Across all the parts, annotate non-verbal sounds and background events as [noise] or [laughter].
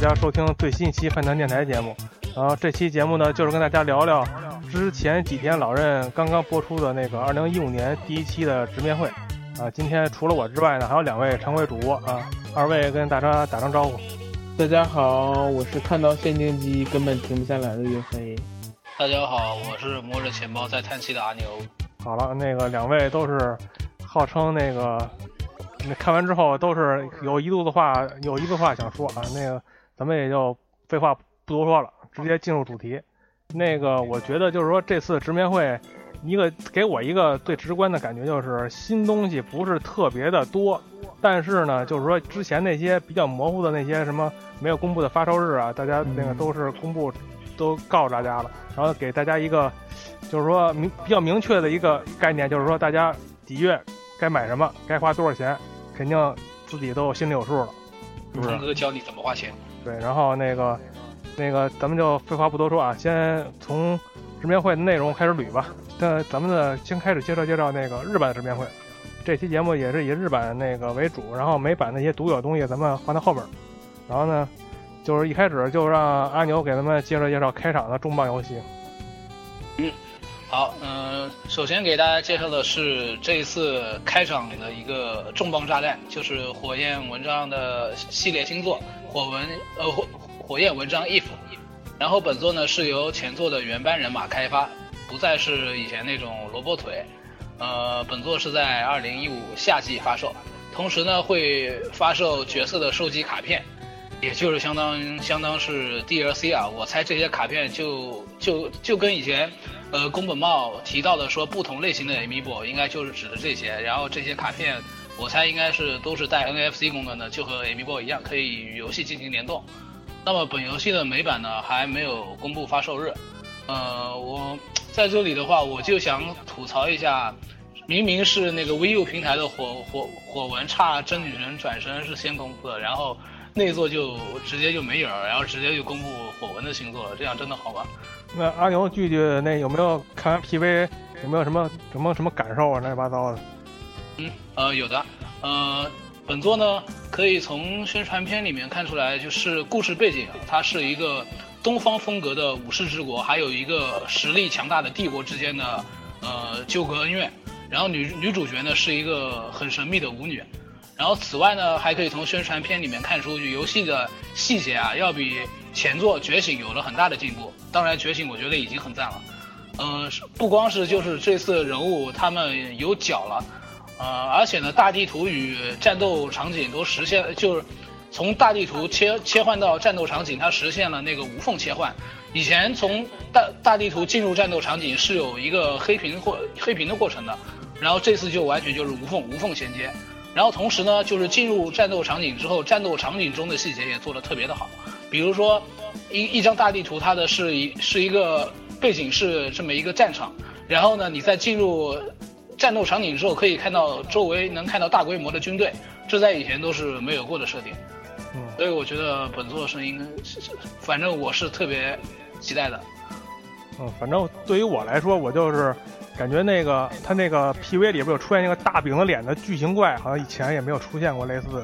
家收听最新一期饭堂电台节目。然后这期节目呢，就是跟大家聊聊之前几天老任刚刚播出的那个二零一五年第一期的直面会。啊，今天除了我之外呢，还有两位常规主播啊，二位跟大家打声招呼。大家好，我是看到限定机根本停不下来的岳飞。大家好，我是摸着钱包在叹气的阿牛。好了，那个两位都是号称那个，那看完之后都是有一肚子话，有一肚子话想说啊。那个咱们也就废话不多说了，直接进入主题。那个我觉得就是说这次直面会，一个给我一个最直观的感觉就是新东西不是特别的多，但是呢，就是说之前那些比较模糊的那些什么没有公布的发售日啊，大家那个都是公布都告诉大家了，然后给大家一个就是说明比较明确的一个概念，就是说大家几月该买什么，该花多少钱，肯定自己都有心里有数了，是不是峰？哥教你怎么花钱。对，然后那个那个咱们就废话不多说啊，先从直面会的内容开始捋吧。那咱们呢，先开始介绍介绍那个日版的直面会。这期节目也是以日版那个为主，然后美版那些独有的东西咱们放在后边。然后呢，就是一开始就让阿牛给咱们介绍介绍开场的重磅游戏。好，嗯、首先给大家介绍的是这一次开场的一个重磅炸弹，就是火焰文章的系列新作《火文》呃火火焰文章 if。然后本作呢是由前作的原班人马开发，不再是以前那种萝卜腿。呃，本作是在二零一五夏季发售，同时呢会发售角色的收集卡片，也就是相当相当是 DLC 啊。我猜这些卡片就就就跟以前呃宫本茂提到的说不同类型的 Amiibo 应该就是指的这些，然后这些卡片我猜应该是都是带 NFC 功能的，就和 Amiibo 一样，可以与游戏进行联动。那么本游戏的美版呢还没有公布发售日，呃，我在这里的话我就想吐槽一下，明明是那个 VU 平台的火火火纹差真女神转身是先公布的，然后内作就直接就没影儿，然后直接就公布火纹的星座了，这样真的好吗？那阿牛具体那有没有看完 PV？有没有什么什么什么感受啊？乱七八糟的。嗯，呃，有的，呃，本作呢，可以从宣传片里面看出来，就是故事背景，它是一个东方风格的武士之国，还有一个实力强大的帝国之间的呃纠葛恩怨。然后女女主角呢是一个很神秘的舞女。然后此外呢，还可以从宣传片里面看出游戏的细节啊，要比前作《觉醒》有了很大的进步。当然，《觉醒》我觉得已经很赞了。呃，是不光是就是这次人物他们有脚了。呃，而且呢，大地图与战斗场景都实现，就是从大地图切切换到战斗场景，它实现了那个无缝切换。以前从大大地图进入战斗场景是有一个黑屏或黑屏的过程的，然后这次就完全就是无缝无缝衔接。然后同时呢，就是进入战斗场景之后，战斗场景中的细节也做得特别的好，比如说一一张大地图，它的是一是一个背景是这么一个战场，然后呢，你在进入战斗场景之后，可以看到周围能看到大规模的军队，这在以前都是没有过的设定。嗯所以我觉得本作是应该，是是反正我是特别期待的。嗯，反正对于我来说，我就是感觉那个他那个 PV 里边有出现那个大饼子脸的巨型怪，好像以前也没有出现过类似的。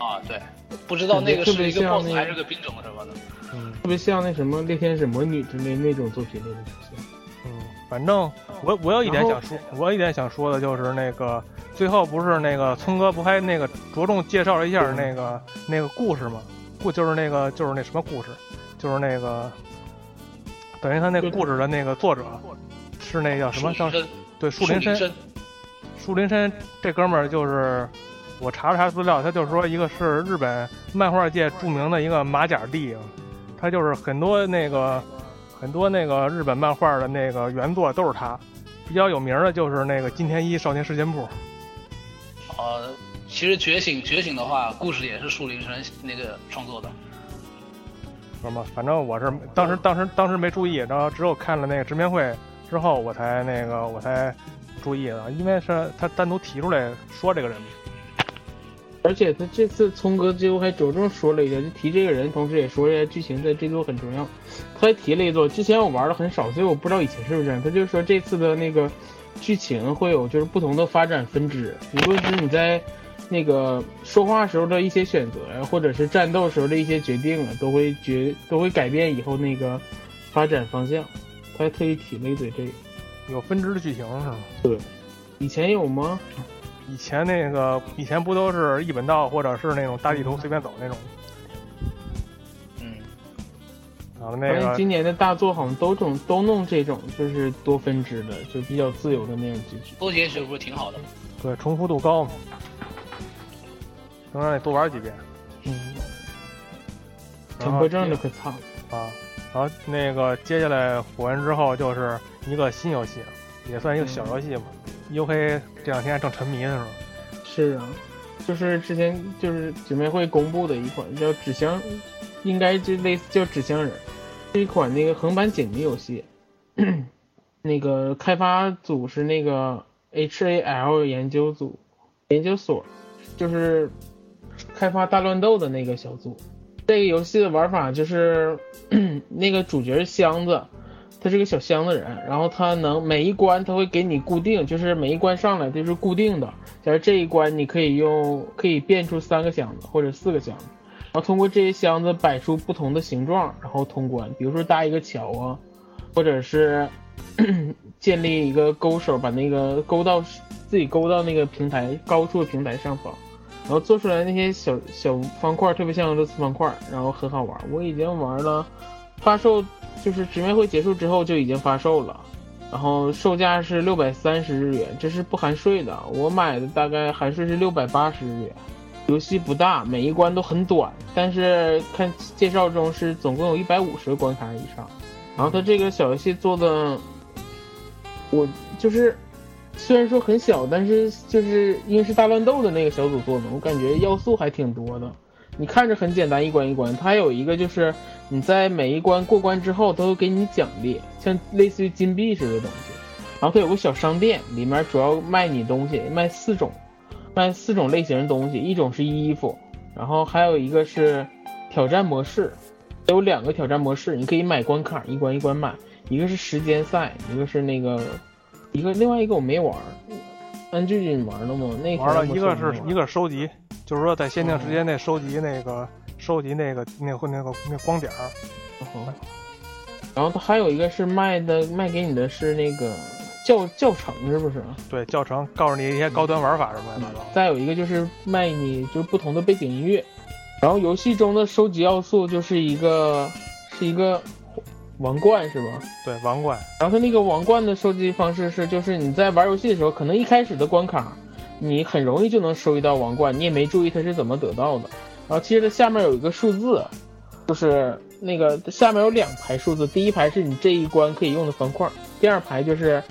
啊，对，不知道那个是一个 BOSS 那个还是个兵种什么的。嗯，特别像那什么猎天使魔女之类那种作品里的出现。嗯，反正我我有一点想说，我有一点想说的就是那个最后不是那个聪哥不还那个着重介绍了一下那个那个故事吗？故就是那个就是那什么故事，就是那个等于他那个故事的那个作者是那叫什么叫对树林深树林深这哥们儿就是我查了查资料，他就是说一个是日本漫画界著名的一个马甲帝，他就是很多那个很多那个日本漫画的那个原作都是他，比较有名的就是那个金田一少年事件簿，呃，其实觉醒觉醒的话，故事也是树林深那个创作的。什么？反正我是当时当时当时没注意，然后只有看了那个直面会之后，我才那个我才注意的，因为是他单独提出来说这个人。而且他这次聪哥最后还着重说了一下，就提这个人，同时也说一下剧情在这座很重要。他还提了一座，之前我玩的很少，所以我不知道以前是不是这样。他就说这次的那个剧情会有就是不同的发展分支，无论是你在那个说话时候的一些选择呀，或者是战斗时候的一些决定啊，都会决都会改变以后那个发展方向。还特意提了一嘴这个。有分支的剧情是吗？对，以前有吗？以前那个以前不都是一本道或者是那种大地图随便走那种？嗯，然后那个今年的大作好像都种都弄这种，就是多分支的，就比较自由的那种结局。多结局不是挺好的吗？对重复度高嘛，能让你多玩几遍嗯，强迫症的可惨。啊。然后那个接下来火完之后就是一个新游戏，也算一个小游戏嘛。U K 这两天正沉迷呢是吧？是啊，就是之前就是姐妹会公布的一款叫《纸箱》，应该就类似叫《纸箱人》，是一款那个横版解谜游戏。[clears throat] 那个开发组是那个 H A L 研究组研究所，就是开发大乱斗的那个小组。这个游戏的玩法就是 [clears throat] 那个主角是箱子，他是个小箱子人，然后他能每一关他会给你固定，就是每一关上来就是固定的。假如这一关你可以用可以变出三个箱子或者四个箱子，然后通过这些箱子摆出不同的形状，然后通关。比如说搭一个桥啊，或者是 [clears throat] 建立一个勾手，把那个勾到自己勾到那个平台高处的平台上方。然后做出来那些小小方块，特别像俄罗斯方块，然后很好玩。我已经玩了，发售就是直面会结束之后就已经发售了，然后售价是六百三十日元，这是不含税的。我买的大概含税是六百八十日元。游戏不大，每一关都很短，但是看介绍中是总共有一百五十个关卡以上。然后它这个小游戏做的，我就是虽然说很小，但是就是因为是大乱斗的那个小组做的，我感觉要素还挺多的。你看着很简单，一关一关，它有一个就是你在每一关过关之后都会给你奖励，像类似于金币似的东西。然后它有个小商店，里面主要卖你东西，卖四种，卖四种类型的东西，一种是衣服，然后还有一个是挑战模式，有两个挑战模式，你可以买关卡，一关一关买，一个是时间赛，一个是那个，一个另外一个我没玩。安俊俊玩了吗？那玩了一个是是一个收集，就是说在限定时间内收集那个收集那个那个那个那个光点儿。哦然后它还有一个是卖的卖给你的是那个教教程是不是？对，教程告诉你一些高端玩法什么的。再有一个就是卖你就是不同的背景音乐，然后游戏中的收集要素就是一个是一个王冠是吗？对，王冠。然后它那个王冠的收集方式是，就是你在玩游戏的时候，可能一开始的关卡你很容易就能收集到王冠，你也没注意它是怎么得到的。然后其实它下面有一个数字，就是那个下面有两排数字，第一排是你这一关可以用的方块，第二排就是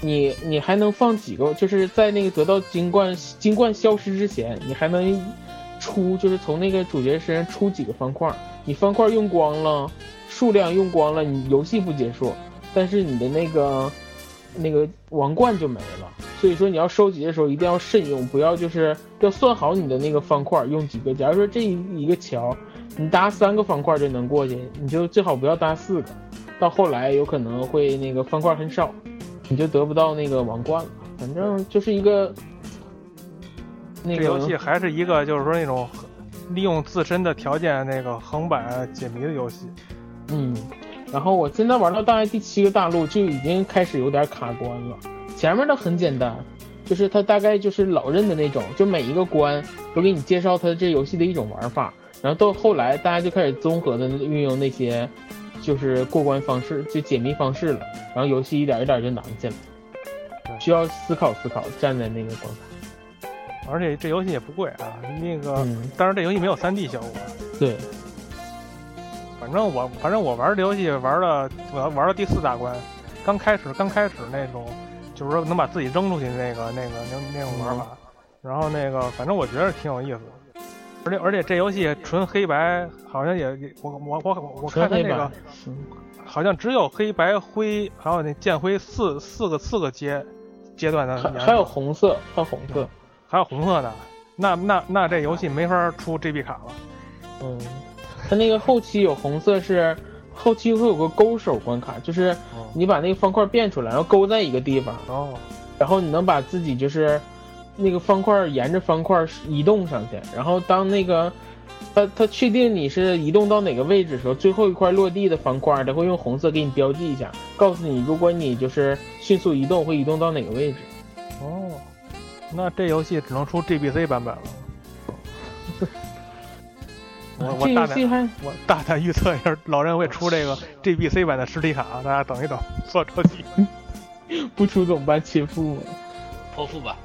你你还能放几个，就是在那个得到金冠金冠消失之前，你还能出，就是从那个主角身上出几个方块，你方块用光了。数量用光了，你游戏不结束，但是你的那个那个王冠就没了。所以说你要收集的时候一定要慎用，不要就是要算好你的那个方块用几个。假如说这一个桥你搭三个方块就能过去，你就最好不要搭四个，到后来有可能会那个方块很少，你就得不到那个王冠了。反正就是一个那个这游戏还是一个就是说那种利用自身的条件那个横版解谜的游戏。嗯，然后我现在玩到大概第七个大陆就已经开始有点卡关了，前面的很简单，就是它大概就是老任的那种，就每一个关都给你介绍它这游戏的一种玩法，然后到后来大家就开始综合的运用那些就是过关方式，就解谜方式了，然后游戏一点一点就难起来，需要思考思考，站在那个关卡。而且这游戏也不贵啊，那个，嗯。但是这游戏没有三 D 效果。对，反正我反正我玩这游戏玩了，我要玩到第四大关，刚开始刚开始那种，就是说能把自己扔出去那个那个那那种玩法，然后那个反正我觉得挺有意思的，而且而且这游戏纯黑白，好像也也我我我我看那个，嗯好像只有黑白灰，还有那剑灰四四个四个阶阶段的颜色，还还有红色，还有红色，还有红色的，那那那这游戏没法出 GB 卡了。嗯，它那个后期有红色是后期会有个勾手关卡，就是你把那个方块变出来，然后勾在一个地方，哦，然后你能把自己就是那个方块沿着方块移动上去，然后当那个它它确定你是移动到哪个位置的时候，最后一块落地的方块，它会用红色给你标记一下，告诉你如果你就是迅速移动会移动到哪个位置。哦，那这游戏只能出 GBC 版本了。我我大胆我大胆预测一下，老任会出这个 [laughs] GBC 版的实体卡，大家等一等，不要着急。不出怎么办？切腹吗？泼妇吧。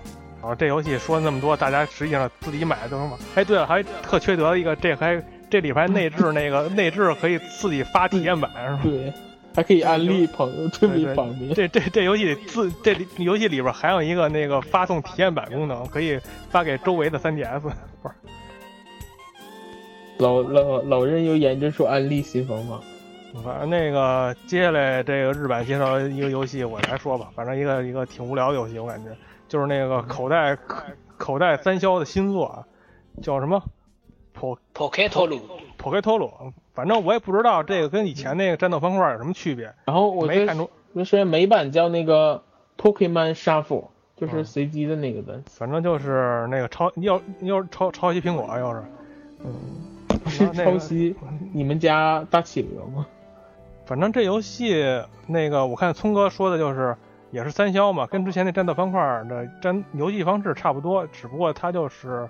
然后这游戏说了那么多，大家实际上自己买都能买。哎，对了，还特缺德的一个，这还这里边还内置那个内置可以自己发体验版是吧？[laughs] 对，还可以安利朋友，特别对对方便。这这这游戏里自这里游戏里边还有一个那个发送体验版功能，可以发给周围的 3DS。不是，老老老任又研究出安利新方法。反正那个接下来这个日版介绍一个游戏，我来说吧。反正一个一个挺无聊的游戏，我感觉就是那个口袋口口袋三消的新作，啊，叫什么 Po Poketolu，Poketolo。反正我也不知道这个跟以前那个战斗方块有什么区别，然后我就没看出。那是美版叫那个 Pokemon Shuffle，就是嗯随机的那个的。反正就是那个抄要要是抄抄袭苹果，要是是 [laughs] 那个抄袭你们家大企鹅吗？反正这游戏那个我看聪哥说的就是也是三消嘛，跟之前那战斗方块的战游戏方式差不多，只不过它就是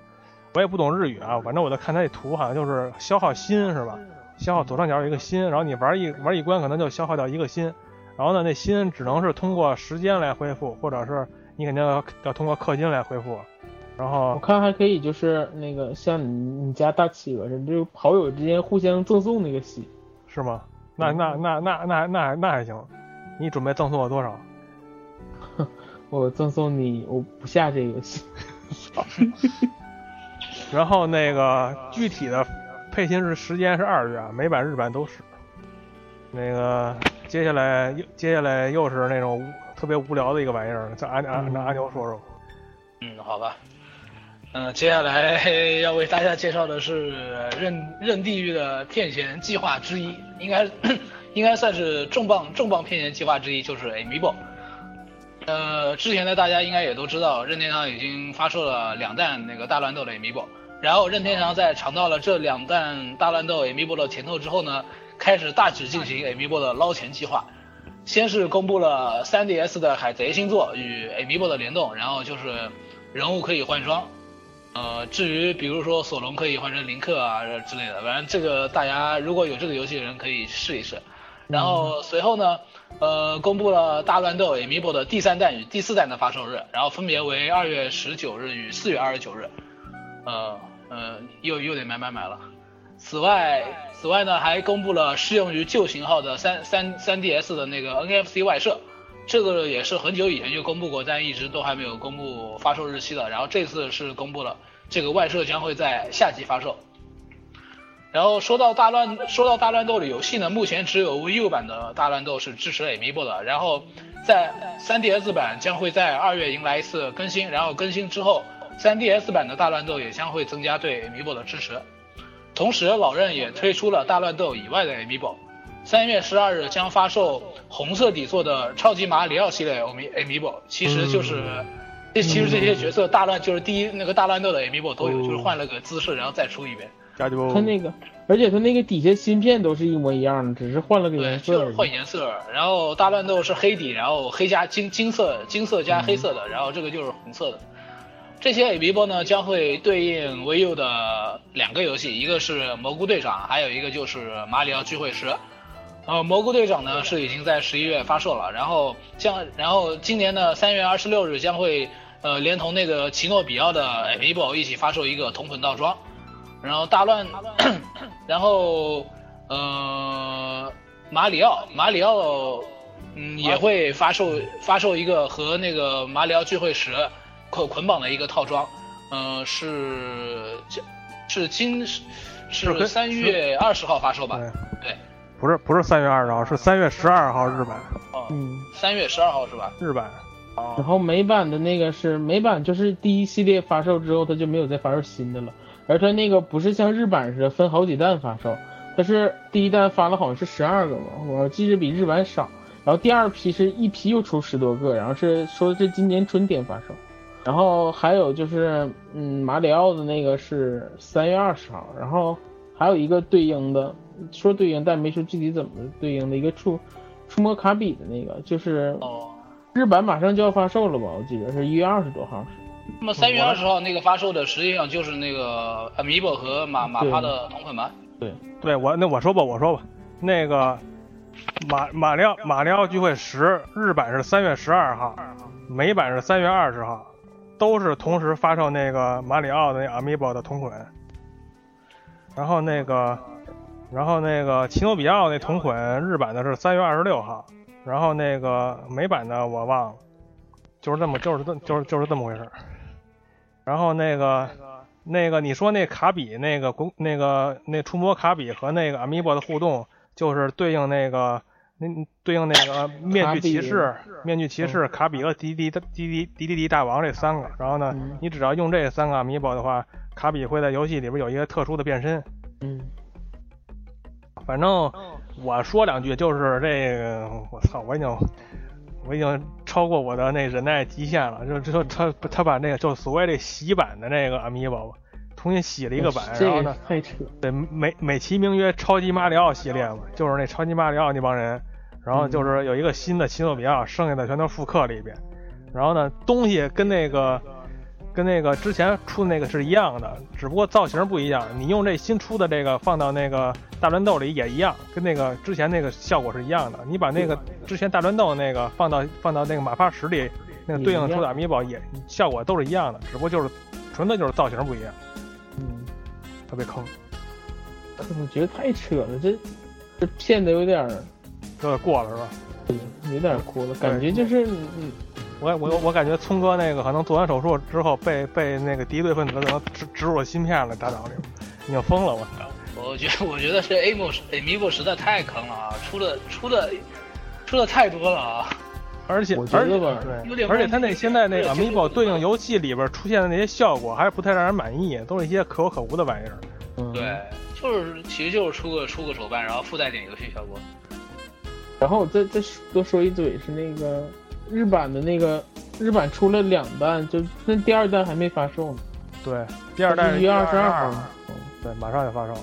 我也不懂日语啊，反正我在看它那图好像就是消耗心是吧？消耗左上角有一个心，然后你玩一玩一关可能就消耗掉一个心，然后呢那心只能是通过时间来恢复，或者是你肯定要要通过氪金来恢复，然后我看还可以，就是那个像你你家大企鹅似的，就好友之间互相赠送那个戏。是吗？那那那那那那还那还行，你准备赠送我多少？[laughs] 我赠送你，我不下这个游戏。[laughs] 然后那个具体的配信日时间是二月，啊，美版日版都是。那个接下来又接下来又是那种特别无聊的一个玩意儿，叫阿阿让阿牛说说。嗯，好吧。嗯、接下来 [laughs] 要为大家介绍的是任任地狱的骗钱计划之一，应该应该算是重磅重磅骗钱计划之一，就是 Amiibo。呃，之前的大家应该也都知道，任天堂已经发售了两弹那个大乱斗的 Amiibo，然后任天堂在尝到了这两弹大乱斗 Amiibo 的甜头之后呢，开始大举进行 Amiibo 的捞钱计划。先是公布了 3DS 的海贼星座与 Amiibo 的联动，然后就是人物可以换装。呃，至于比如说索隆可以换成林克啊之类的，反正这个大家如果有这个游戏的人可以试一试。然后随后呢，呃，公布了大乱斗 Amiibo 的第三弹与第四弹的发售日，然后分别为二月十九日与四月二十九日。呃呃，又又得买买买了。此外，此外呢，还公布了适用于旧型号的三三三 DS 的那个 NFC 外设，这个也是很久以前就公布过，但一直都还没有公布发售日期的。然后这次是公布了，这个外设将会在夏季发售。然后说到大乱说到大乱斗的游戏呢，目前只有 VU 版的大乱斗是支持 Amiibo 的，然后在 3DS 版将会在二月迎来一次更新，然后更新之后，3DS 版的大乱斗也将会增加对 Amiibo 的支持。同时，老任也推出了大乱斗以外的 Amiibo。三月十二日将发售红色底座的超级马里奥系列 Ami- Amiibo，其实就是，这其实这些角色大乱就是第一那个大乱斗的 Amiibo 都有，就是换了个姿势然后再出一遍。加就它那个，而且他那个底下芯片都是一模一样的，只是换了个，颜色换颜色。然后大乱斗是黑底，然后黑加金金色金色加黑色的，然后这个就是红色的。这些 Amiibo 呢将会对应 VU 的两个游戏，一个是蘑菇队长，还有一个就是马里奥聚会时。呃，蘑菇队长呢是已经在十一月发售了，然后将然后今年的三月二十六日将会呃连同那个奇诺比奥的 Amiibo 一起发售一个同捆套装。然后大乱，然后呃马里奥马里奥嗯也会发售发售一个和那个马里奥聚会时捆捆绑的一个套装，呃是是今是是三月二十号发售吧？对对，不是不是三月二十号，是三月十二号日版哦，嗯，三月十二号是吧？日版。哦然后美版的那个是美版，就是第一系列发售之后，它就没有再发售新的了。而它那个不是像日版似的分好几弹发售，它是第一弹发了好像是十二个嘛，我记着比日版少。然后第二批是一批又出十多个，然后是说是今年春天发售。然后还有就是，嗯，马里奥的那个是三月二十号，然后还有一个对应的，说对应但没说具体怎么对应的一个触触摸卡比的那个，就是哦，日版马上就要发售了吧？我记得是一月二十多号。那么三月二十号那个发售的实际上就是那个 Amiibo 和马马帕的同款版。对对我那我说吧，我说吧，那个马马里奥马里奥聚会十日版是三月十二号，美版是三月二十号，都是同时发售那个马里奥的那 Amiibo 的同捆。然后那个，然后那个奇诺比奥那同捆日版的是三月二十六号，然后那个美版的我忘了，就是这么就是这就是就是这么回事儿。然后那个那个你说那卡比那个公那个那触摸卡比和那个 Amiibo 的互动，就是对应那个那对应那个面具骑士、面具骑士、卡比和迪迪的迪迪迪迪迪大王这三个。然后呢嗯，你只要用这三个 Amiibo 的话，卡比会在游戏里边有一个特殊的变身。嗯，反正我说两句，就是这个，我操，我已经我已经超过我的那忍耐极限了。就就他他把那个就所谓这洗版的那个 Amiibo 重新洗了一个版，然后呢，太扯。对美美其名曰超级马里奥系列嘛，就是那超级马里奥那帮人，然后就是有一个新的奇诺比奥，剩下的全都复刻了一遍。然后呢，东西跟那个跟那个之前出的那个是一样的，只不过造型不一样。你用这新出的这个放到那个大乱斗里也一样，跟那个之前那个效果是一样的。你把那个之前大乱斗那个放到放到那个马发石里，那个对应出的 Amiibo 也效果都是一样的，只不过就是纯粹就是造型不一样，嗯，特别坑，我觉得太扯了，这这骗的有点儿有点过了是吧？有点过了，感觉就是嗯，我我我感觉聪哥那个可能做完手术之后被被那个敌对分子可能植植入了芯片了，大脑里已经疯了，我操！我觉得我觉得这 Amo Amiibo 实在太坑了啊，出的出的出的太多了啊。而且我觉而且得吧有点对，而且他那现在那个 Amiibo 对应游戏里边出现的那些效果还是不太让人满意，都是一些可有可无的玩意儿。嗯对，就是其实就是出个出个手办，然后附带点游戏效果。然后我再再多说一嘴是那个日版的那个日版出了两弹，就那第二弹还没发售呢，对，第二弹是一月二十二号号，，嗯对，马上要发售。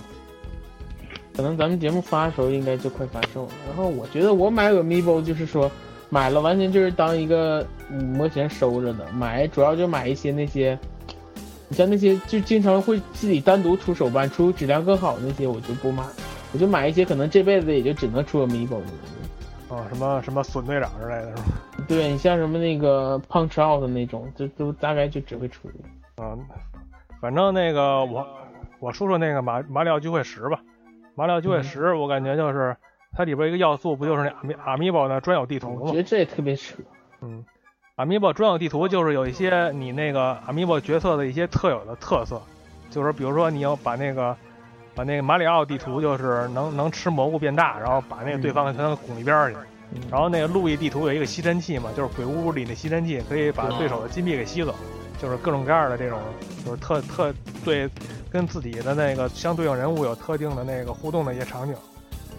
可能咱们节目发的时候应该就快发售了。然后我觉得我买 Amiibo 就是说买了完全就是当一个嗯模型收着的，买主要就买一些那些，你像那些就经常会自己单独出手办、出质量更好的那些我就不买，我就买一些可能这辈子也就只能出 Amiibo 的。啊，什么什么损队长之类的，是吧？对你像什么那个 Punch Out 的那种，就都大概就只会出这个。啊，反正那个我我说说那个马马里奥聚会十吧。马里奥聚会十，我感觉就是它里边一个要素不就是那阿米阿米宝的专有地图吗我觉？得这也特别扯。嗯，Amiibo 专有地图就是有一些你那个 Amiibo 角色的一些特有的特色，就是比如说你要把那个把那个马里奥地图就是能能吃蘑菇变大，然后把那个对方全都拱一边儿去。嗯然后那个路易地图有一个吸尘器嘛，就是鬼屋里那吸尘器可以把对手的金币给吸走，就是各种各样的这种就是特特对跟自己的那个相对应人物有特定的那个互动的一些场景。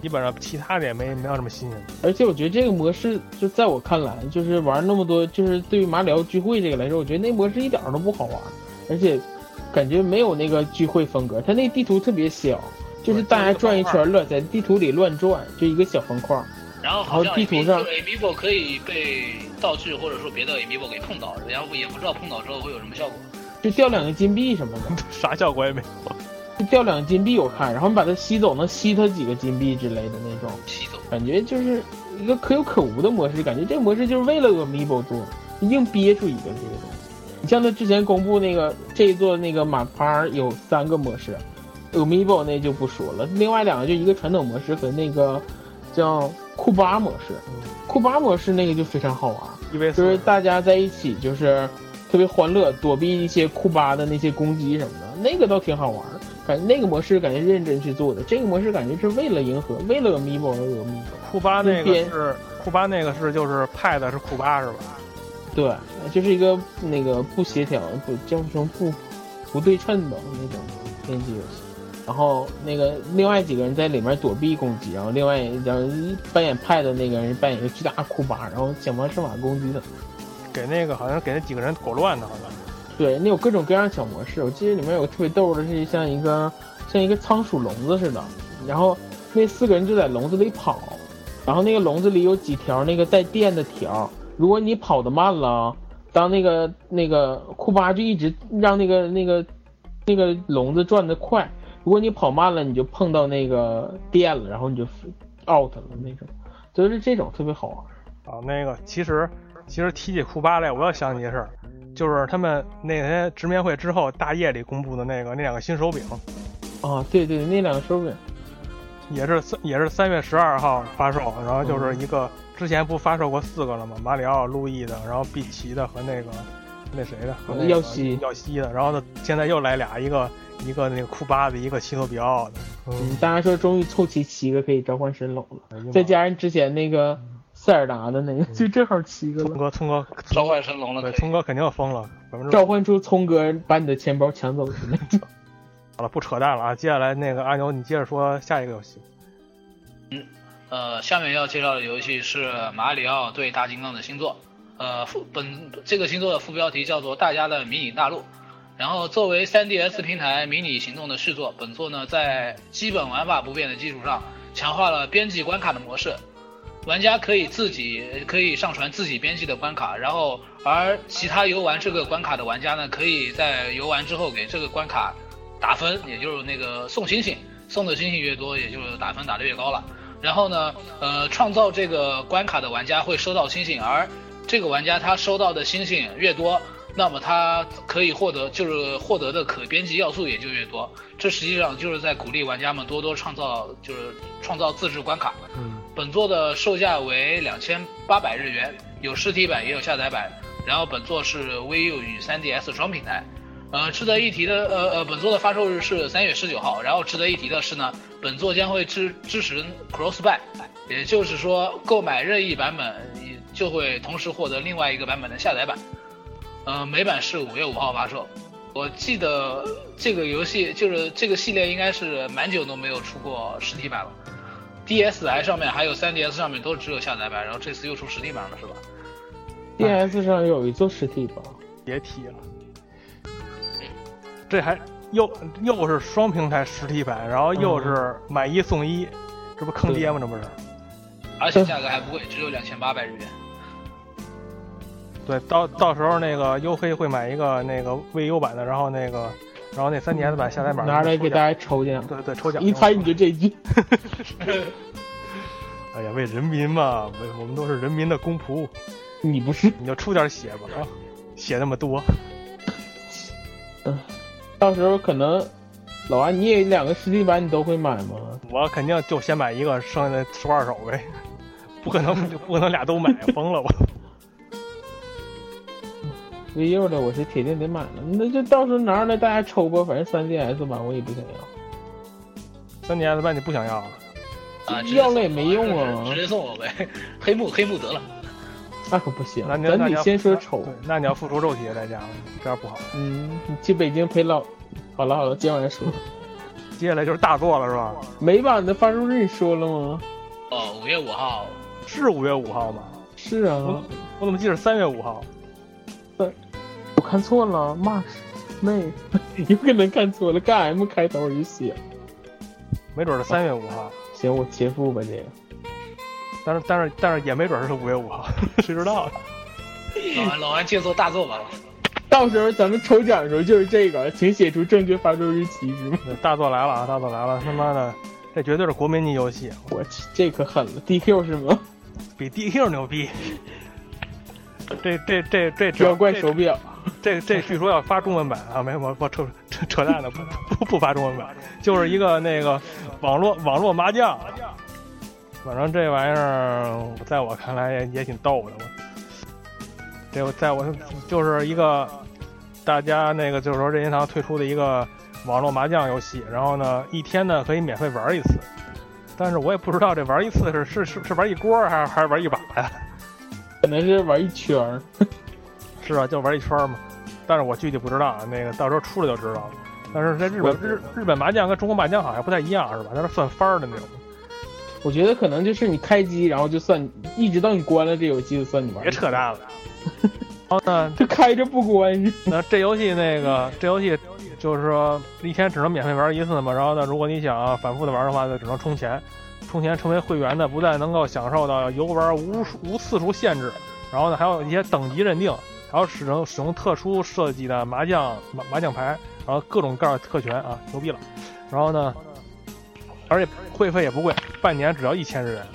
基本上其他的也没没有什么新鲜的。而且我觉得这个模式，就在我看来，就是玩那么多，就是对于马里奥聚会这个来说，我觉得那模式一点都不好玩，而且感觉没有那个聚会风格，它那地图特别小，就是大家转一圈乱，在地图里乱转，就一个小方块。然后好像然后地图上 Amiibo 可以被道具或者说别的 Amiibo 给碰到，然后也不知道碰到之后会有什么效果。就掉两个金币什么的，[laughs] 啥效果也没有。就掉两个金币我看，然后你把它吸走，能吸它几个金币之类的那种，吸走。感觉就是一个可有可无的模式，感觉这个模式就是为了 Amiibo 做，硬憋出一个这个东西。你像他之前公布那个这一座那个马趴有三个模式，Amiibo 那就不说了，另外两个就一个传统模式和那个叫库巴模式，库巴模式那个就非常好玩。因为就是，大家在一起就是特别欢乐，躲避一些库巴的那些攻击什么的，那个倒挺好玩儿。感觉那个模式感觉认真去做的，这个模式感觉是为了迎合，为了 Amiibo 而 Amiibo。库巴那个边是库巴那个是就是派的是库巴是吧？对，就是一个那个不协调、不叫什么不不对称的那种联机游戏。然后那个另外几个人在里面躲避攻击，然后另外然后扮演派的那个人扮演一个巨大库巴，然后想方设法攻击他。给那个好像给那几个人搞乱的，好像。对，那有各种各样小模式。我记得里面有个特别逗的，是像一个像一个仓鼠笼子似的，然后那四个人就在笼子里跑，然后那个笼子里有几条那个带电的条，如果你跑得慢了，当那个那个库巴就一直让那个那个那个笼子转得快，如果你跑慢了，你就碰到那个电了，然后你就 out 了那种，就是这种特别好玩。啊，那个其实其实提起库巴来，我要想起一件事儿，就是他们那天直面会之后，大夜里公布的那个那两个新手柄，啊，对对，那两个手柄，也是三也是三月十二号发售，然后就是一个、之前不发售过四个了吗？马里奥、路易的，然后碧奇的和那个那谁的和那个耀西耀西的，然后呢现在又来俩，一个一个那个库巴的，一个奇诺比奥的，嗯嗯，，大家说终于凑齐七个可以召唤神龙了。哎再加上之前那个塞尔达的那个，就正好七个了。聪哥聪哥 [laughs] 召唤神龙了，对聪哥肯定要疯了，召唤出聪哥把你的钱包抢走的那种。[laughs] 好了，不扯淡了啊！接下来那个阿牛，你接着说下一个游戏。嗯呃，下面要介绍的游戏是马里奥对大金刚的新作。呃，副本这个星座的副标题叫做《大家的迷你大陆》。然后作为 3DS 平台迷你行动的续作，本作呢在基本玩法不变的基础上，强化了编辑关卡的模式。玩家可以自己可以上传自己编辑的关卡，然后而其他游玩这个关卡的玩家呢，可以在游玩之后给这个关卡打分，也就是那个送星星，送的星星越多，也就是打分打得越高了。然后呢，呃，创造这个关卡的玩家会收到星星，而这个玩家他收到的星星越多，那么它可以获得就是获得的可编辑要素也就越多。这实际上就是在鼓励玩家们多多创造，就是创造自制关卡。嗯，本作的售价为两千八百日元，有实体版也有下载版。然后本作是 VU 与 3DS 双平台。呃，值得一提的，呃呃，本作的发售日是三月十九号。然后值得一提的是呢，本作将会支支持 Cross Buy，也就是说购买任意版本你就会同时获得另外一个版本的下载版。呃，美版是五月五号发售。我记得这个游戏就是这个系列应该是蛮久都没有出过实体版了。DSi 上面还有 3DS 上面都只有下载版，然后这次又出实体版了，是吧？DS 上有一座实体吧？别提了，这还又又是双平台实体版，然后又是买一送一，这不坑爹吗？这不是？而且价格还不贵，只有两千八百日元。对，到到时候那个优黑会买一个那个 VU 版的，然后那个，然后那 3DS 版下载版拿出来给大家，抽奖。对对抽奖。一猜你就这句。[laughs] 哎呀，为人民嘛，为我们都是人民的公仆，你不是？你就出点血吧啊，血那么多。嗯到时候可能老安你也两个实体版你都会买吗？我肯定就先买一个，剩下的收二手呗，不可能不可能俩都买，[laughs] 疯了我。VU 的我是铁定得买了，那就到时候拿出来大家抽吧，反正 3DS 版我也不想要。3DS 版你不想要啊？啊，要了也没用啊直接送我呗，[laughs] 黑幕黑幕得了。那可不行，那你那你要咱得先说丑对。，那你要付出肉体的代价了，这样不好。嗯，你去北京陪老。好了好了，接完说。接下来就是大作了，是吧？美版的发售日你说了吗？哦，五月五号，是五月五号吗？是啊我，我怎么记得三月五号？我看错了，March。妹，有可能看错了，跟 M 开头就写。没准是三月五号，行，我切腹吧这个。但是但是但是也没准是五月五号，谁知道呢？老安老安借做大作吧。到时候咱们抽奖的时候就是这个，请写出正确发售日期是吗？大作来了啊！大作来了！他妈的，这绝对是国民级游戏，我去，这可狠了，DQ 是吗？比 DQ 牛逼。这这这这妖怪手表，这这据说要发中文版啊！没我我扯扯扯淡的，不不不发中文版，就是一个那个网络网络麻将。反正这玩意儿在我看来也也挺逗的嘛。这在我就是一个大家那个就是说任天堂推出的一个网络麻将游戏，然后呢一天呢可以免费玩一次，但是我也不知道这玩一次是是是是玩一锅还是还是玩一把呀？可能是玩一圈儿。是啊，就玩一圈嘛。但是我具体不知道，那个到时候出来就知道了。但是在日本日日本麻将跟中国麻将好像不太一样，是吧？它是算番儿的那种。我觉得可能就是你开机，然后就算一直到你关了这游戏就算你玩。别扯淡了。然后呢，就开着不关是。那这游戏那个这游戏就是说一天只能免费玩一次嘛。然后呢，如果你想反复的玩的话，就只能充钱。充钱成为会员的，不但能够享受到游玩无数无次数限制，然后呢还有一些等级认定，还有使用使用特殊设计的麻将麻麻将牌，然后各种各样的特权啊，牛逼了。然后呢，而且会费也不贵，半年只要一千日元，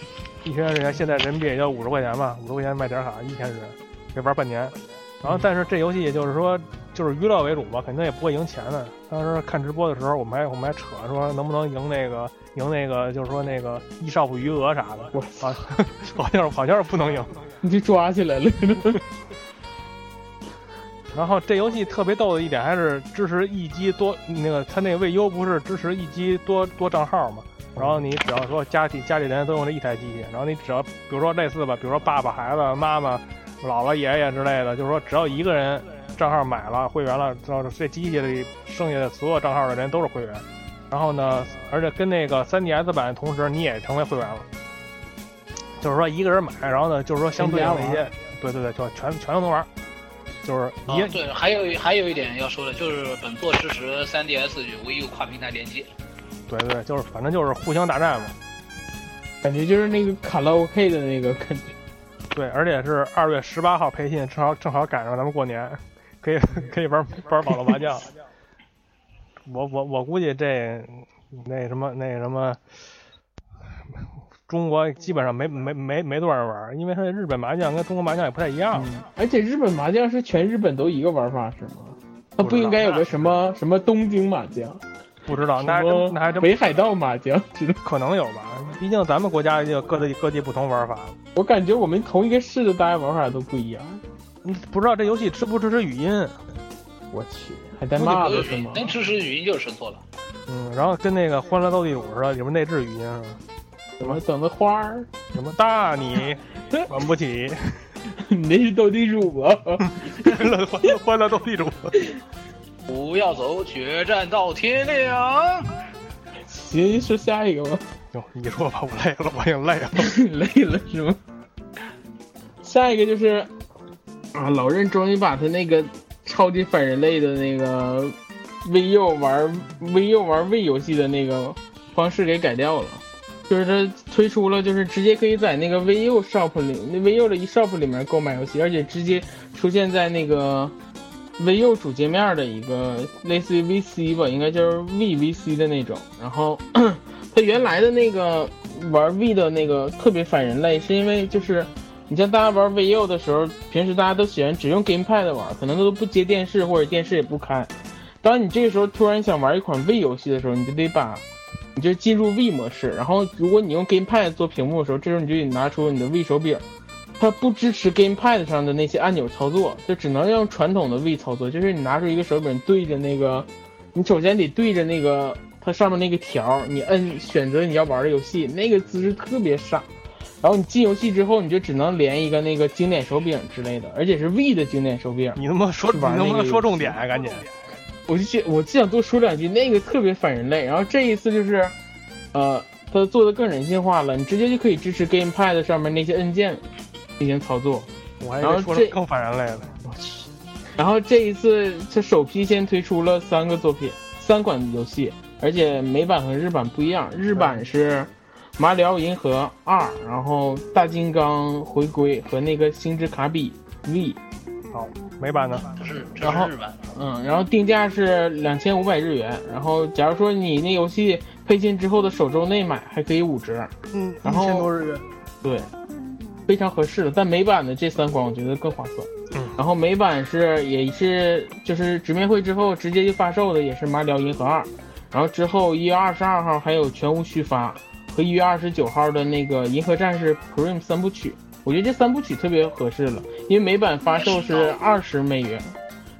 一千日元现在人民币也就五十块钱吧，五十块钱买点卡一千日元，可以玩半年。然后但是这游戏也就是说就是娱乐为主吧，肯定也不会赢钱的。当时看直播的时候，我们还我们还扯说能不能赢那个。赢那个就是说那个一少妇余额啥的，我 [laughs] 好好像好像是不能赢，你就抓起来了。[laughs] 然后这游戏特别逗的一点还是支持一机多，那个它那个 VU 不是支持一机多多账号嘛？然后你只要说家里家里人都用这一台机器，然后你只要比如说类似吧，比如说爸爸、孩子、妈妈、姥姥、爷爷之类的，就是说只要一个人账号买了会员了，之后这机器里剩下的所有账号的人都是会员。然后呢，而且跟那个 3DS 版同时，你也成为会员了。就是说一个人买，然后呢，就是说相对应的一些，对对对，就全全都能玩。就是一、啊、对，还有还有一点要说的，就是本作支持 3DS 与 VU 跨平台连接。对对对，就是反正就是互相大战嘛，感觉就是那个卡拉 OK 的那个感觉。对，而且是二月十八号培训，正好正好赶上咱们过年，可以 [laughs] 可以玩玩网络麻将。我我我估计这那什么那什么，中国基本上没没没没多少人玩，因为它的日本麻将跟中国麻将也不太一样。嗯、而且日本麻将是全日本都一个玩法是吗？它不应该有个什么什么东京麻将？不知道，那还真那还真北海道麻将，[laughs] 可能有吧？毕竟咱们国家也有各地各地不同玩法。我感觉我们同一个市的大家玩法都不一样。嗯，不知道这游戏支不支持语音？我去。还带骂的是吗？能支持语音就是神作了。嗯，然后跟那个《欢乐斗地主》似的，里面内置语音是吧？什么等的花儿？什么大你 [laughs] 玩不起？[laughs] 你那是斗地主吧？[laughs] 欢乐欢乐斗地主。不要走，决战到天亮。行，说下一个吧。哟，你说吧，我累了，我也累了，累了是吗？下一个就是啊，老任终于把他那个。超级反人类的那个 VU 玩 VU 玩 V 游戏的那个方式给改掉了，就是它推出了，就是直接可以在那个 VU Shop 里，那 VU 的一 Shop 里面购买游戏，而且直接出现在那个 VU 主界面的一个类似于 VC 吧，应该就是 VVC 的那种。然后 [coughs] 它原来的那个玩 V 的那个特别反人类，是因为就是。你像大家玩 VU 的时候，平时大家都喜欢只用 GamePad 玩，可能都不接电视或者电视也不开。当你这个时候突然想玩一款 V 游戏的时候，你就得把，你就进入 V 模式。然后如果你用 GamePad 做屏幕的时候，这时候你就得拿出你的 V 手柄，它不支持 GamePad 上的那些按钮操作，就只能用传统的 V 操作。就是你拿出一个手柄对着那个，你首先得对着那个它上面那个条，你摁选择你要玩的游戏，那个姿势特别傻。然后你进游戏之后，你就只能连一个那个经典手柄之类的，而且是 V 的经典手柄。你他妈说，你能不能说重点啊？赶紧！我就想，我就想多说两句，那个特别反人类。然后这一次就是，呃，它做的更人性化了，你直接就可以支持 GamePad 上面那些按键进行操作。我还说的更反人类了。我去，然后这一次，它首批先推出了三个作品，三款游戏，而且美版和日版不一样。日版是《马里奥银河二》，然后《大金刚回归》和那个《星之卡比 V》。好，美版的？这是然后是日版，嗯，然后定价是两千五百日元。然后假如说你那游戏配信之后的首周内买，还可以五折。嗯，然后一千多日元。对，非常合适的。但美版的这三款我觉得更划算。嗯然后美版是也是就是直面会之后直接就发售的，也是《马里奥银河二》。然后之后一月二十二号还有全屋续发和一月二十九号的那个《银河战士 Prime 三部曲》，我觉得这三部曲特别合适了，因为美版发售是二十美元，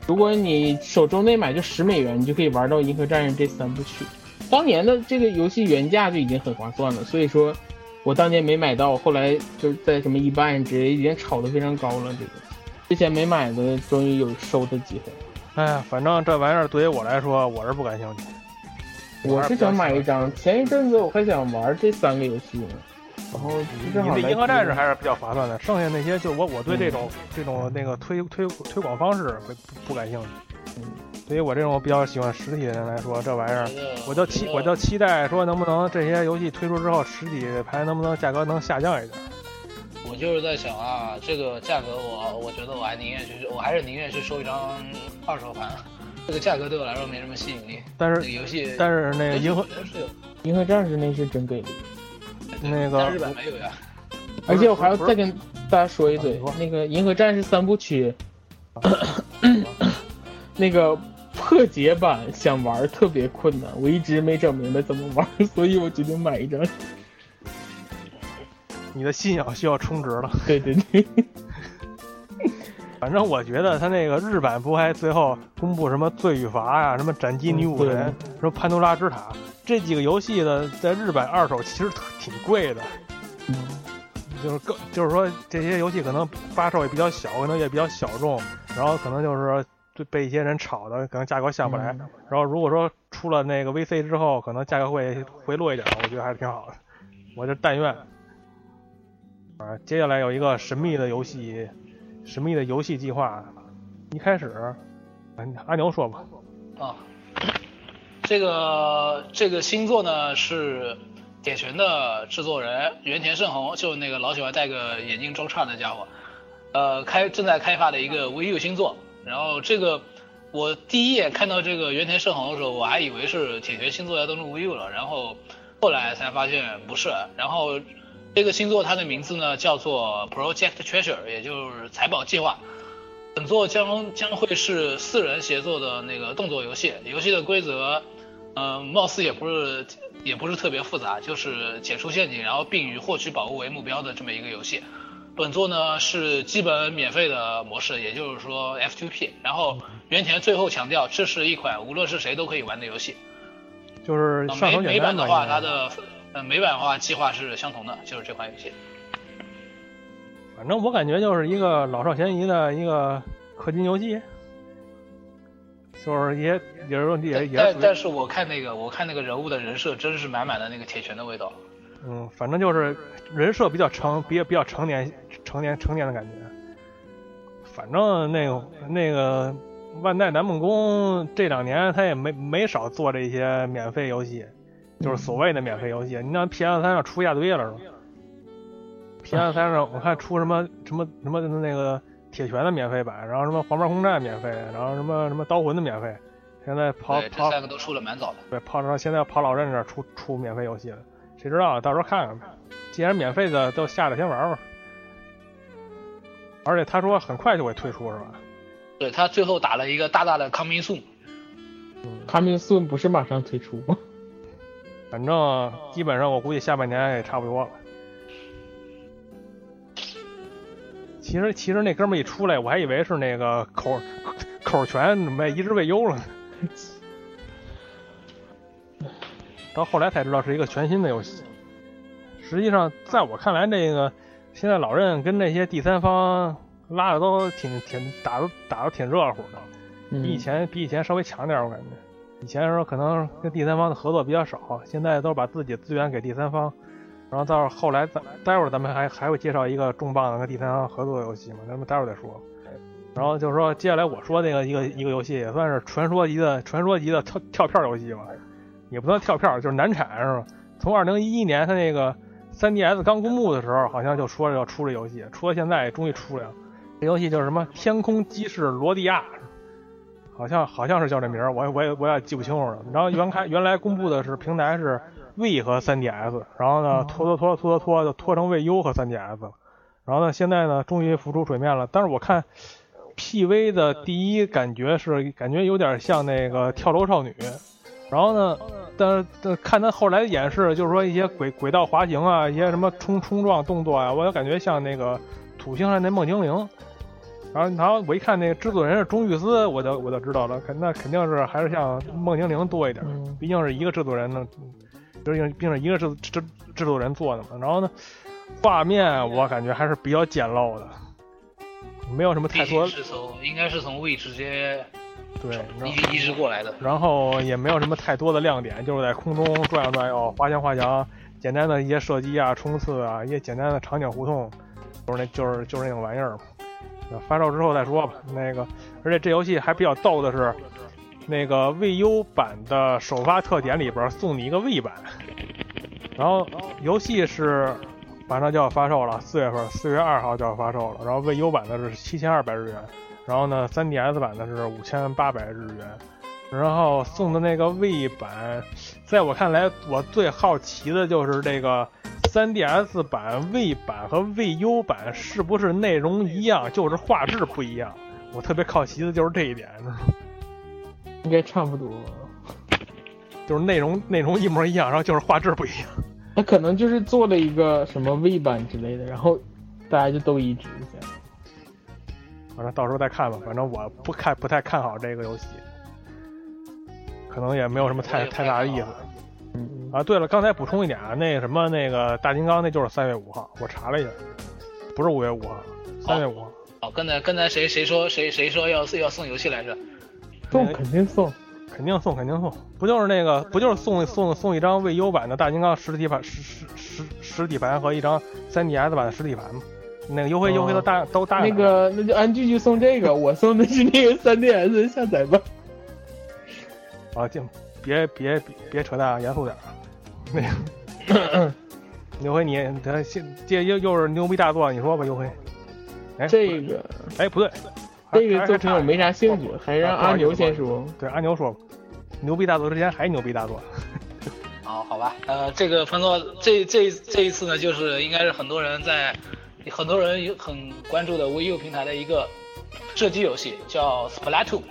如果你首周内买就十美元，你就可以玩到《银河战士》这三部曲。当年的这个游戏原价就已经很划算了，所以说我当年没买到，后来就是在什么一半之类已经炒得非常高了。这个之前没买的，终于有收的机会。哎呀，反正这玩意儿对于我来说，我是不感兴趣。我是想买一张，前一阵子我还想玩这三个游戏呢，然后你这银河战士还是比较划算的，剩下那些就我我对这种、这种那个推推推广方式不不不感兴趣。嗯对于我这种比较喜欢实体的人来说，这玩意儿我就期我就期待说能不能这些游戏推出之后，实体盘能不能价格能下降一点。我就是在想啊，这个价格我我觉得我还宁愿去，我还是宁愿去收一张二手盘，这个价格对我来说没什么吸引力。但是游戏，但是那个银河，银河战士那是真给力，那个日本没有呀。而且我还要再跟大家说一嘴那个银河战士三部曲，[clears throat] 那个破解版想玩特别困难，我一直没整明白怎么玩，所以我决定买一张。你的信仰需要充值了。对对对，[laughs] 反正我觉得他那个日版不还最后公布什么罪与罚呀、什么斩击女武嗯人、什么潘多拉之塔这几个游戏的，在日版二手其实挺贵的。就是更就是说这些游戏可能发售也比较小，可能也比较小众，然后可能就是说就被一些人炒的，可能价格下不来。嗯然后如果说出了那个 VC 之后，可能价格会回落一点，我觉得还是挺好的。我就但愿。啊，接下来有一个神秘的游戏，神秘的游戏计划。一开始，啊阿牛说吧，啊，这个这个星座呢是铁拳的制作人原田胜宏，就那个老喜欢戴个眼镜装叉的家伙，呃，开正在开发的一个 VU 新作。然后这个我第一眼看到这个原田胜宏的时候，我还以为是铁拳新作要登陆 VU 了，然后后来才发现不是。然后这个新作它的名字呢叫做 Project Treasure，也就是财宝计划。本作将将会是四人协作的那个动作游戏，游戏的规则，嗯、貌似也不是也不是特别复杂，就是解除陷阱，然后并以获取宝物为目标的这么一个游戏。本作呢是基本免费的模式，也就是说 F2P。然后原田最后强调，这是一款无论是谁都可以玩的游戏。就是呃美上手简单嘛。美版的话，它的呃美版的话计划是相同的，就是这款游戏。反正我感觉就是一个老少咸宜的一个氪金游戏，就是也也是也也但但是我看那个我看那个人物的人设，真是满满的那个铁拳的味道。嗯，反正就是人设比较成，比比较成年成年成年的感觉。反正那个那个万代南梦宫这两年他也没没少做这些免费游戏，就是所谓的免费游戏。你像 PS 三上出一大堆了是吧？PS 三上我看出什么什么什么那个铁拳的免费版，然后什么黄牌空战免费，然后什么什么刀魂的免费。现在跑跑三个都出了蛮早的。对，跑到现在跑老任这儿出出免费游戏了，谁知道？到时候看看吧。既然免费的都下了，先玩玩。而且他说很快就会退出，是吧？对他最后打了一个大大的 coming soon，卡米顺不是马上退出吗？反正基本上我估计下半年也差不多了。其实其实那哥们儿一出来，我还以为是那个口口全准备移植未优了呢，到后来才知道是一个全新的游戏。实际上，在我看来，那个现在老任跟那些第三方拉的都挺挺打的打的挺热乎的，嗯比以前比以前稍微强点儿，我感觉。以前的时候可能跟第三方的合作比较少，现在都是把自己资源给第三方，然后到后来咱待会儿咱们还还会介绍一个重磅的跟第三方合作的游戏嘛，咱们待会儿再说。然后就是说，接下来我说那个一个一个游戏也算是传说级的传说级的跳跳票游戏吧，也不算跳票，就是难产是吧？从二零一一年它那个 3DS 刚公布的时候，好像就说要出这游戏，出到现在终于出来了。这游戏就是什么《天空机士罗迪亚》，好像好像是叫这名儿，我我也我也记不清楚了。然后原开原来公布的是平台是 V 和 3DS，然后呢拖拖拖拖拖拖就拖成 VU 和 3DS 了。然后呢现在呢终于浮出水面了，但是我看 PV 的第一感觉是感觉有点像那个跳楼少女，然后呢，但是但看他后来演示，就是说一些轨轨道滑行啊，一些什么冲冲撞动作啊，我就感觉像那个土星上那梦精灵。然后，然后我一看那个制作人是钟玉思，我就我就知道了，肯那肯定是还是像梦精灵多一点，嗯毕竟是一个制作人呢，毕竟毕竟一个制制制作人做的嘛。然后呢，画面我感觉还是比较简陋的，没有什么太多是从应该是从 V 直接对，然后移移植过来的。然后也没有什么太多的亮点，就是在空中转悠转悠，滑翔滑翔，简单的一些射击啊、冲刺啊，一些简单的场景互动，就是那就是就是那种玩意儿。发售之后再说吧。那个，而且这游戏还比较逗的是，那个 VU 版的首发特点里边送你一个 V 版，然后游戏是马上就要发售了，四月份，四月二号就要发售了。然后 VU 版的是七千二百日元，然后呢，3DS 版的是五千八百日元。然后送的那个 V 版，在我看来，我最好奇的就是这个 3DS 版、V 版和 VU 版是不是内容一样，就是画质不一样。我特别好奇的就是这一点，知道吗应该差不多。就是内容内容一模一样，然后就是画质不一样。他可能就是做了一个什么 V 版之类的，然后大家就都移植一下。反正到时候再看吧。反正我不看不太看好这个游戏，可能也没有什么太太大的意思。嗯，啊，对了，刚才补充一点啊，那个什么那个大金刚那就是三月五号，我查了一下，不是五月五号，三月五号。哦，刚才刚才谁谁说谁谁说要要送游戏来着？送肯定送。肯定送，肯定送，不就是那个，不就是送送送一张 VU 版的大金刚实体版实实实实体盘和一张 3DS 版的实体盘吗？那个优惠优惠都大都大那个那就安居居送这个，[laughs] 我送的是那个 3DS 下载版。啊，就别别别别扯淡，严肃点儿。那个 [laughs] 牛辉你他现这又又是牛逼大作，你说吧，牛辉。哎，这个哎不对，这个还作品我没啥兴趣还，还让 [laughs] 阿牛先说。对阿牛说吧，牛逼大作之前还牛逼大作。[laughs] 哦，好吧，呃，这个分作这这这一次呢，就是应该是很多人在很多人有很关注的 VU 平台的一个射击游戏，叫 Splatoon。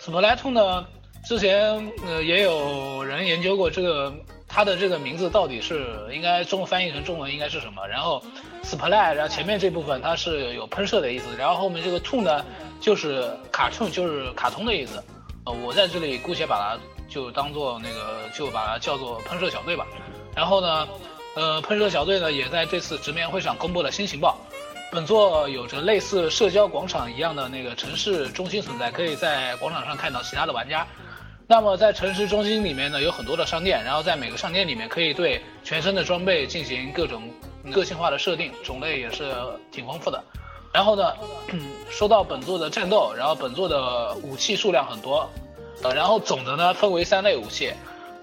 Splatoon 呢，之前呃也有人研究过这个它的这个名字到底是应该中翻译成中文应该是什么。然后 Splat，然后前面这部分它是有喷射的意思，然后后面这个 toon 呢就是卡通，就是卡通的意思。呃，我在这里姑且把它就当做那个，就把它叫做喷射小队吧。然后呢，呃，喷射小队呢也在这次直面会上公布了新情报。本作有着类似社交广场一样的那个城市中心存在，可以在广场上看到其他的玩家。那么在城市中心里面呢，有很多的商店，然后在每个商店里面可以对全身的装备进行各种个性化的设定，种类也是挺丰富的。然后呢，说到本作的战斗，然后本作的武器数量很多，呃，然后总的呢分为三类武器，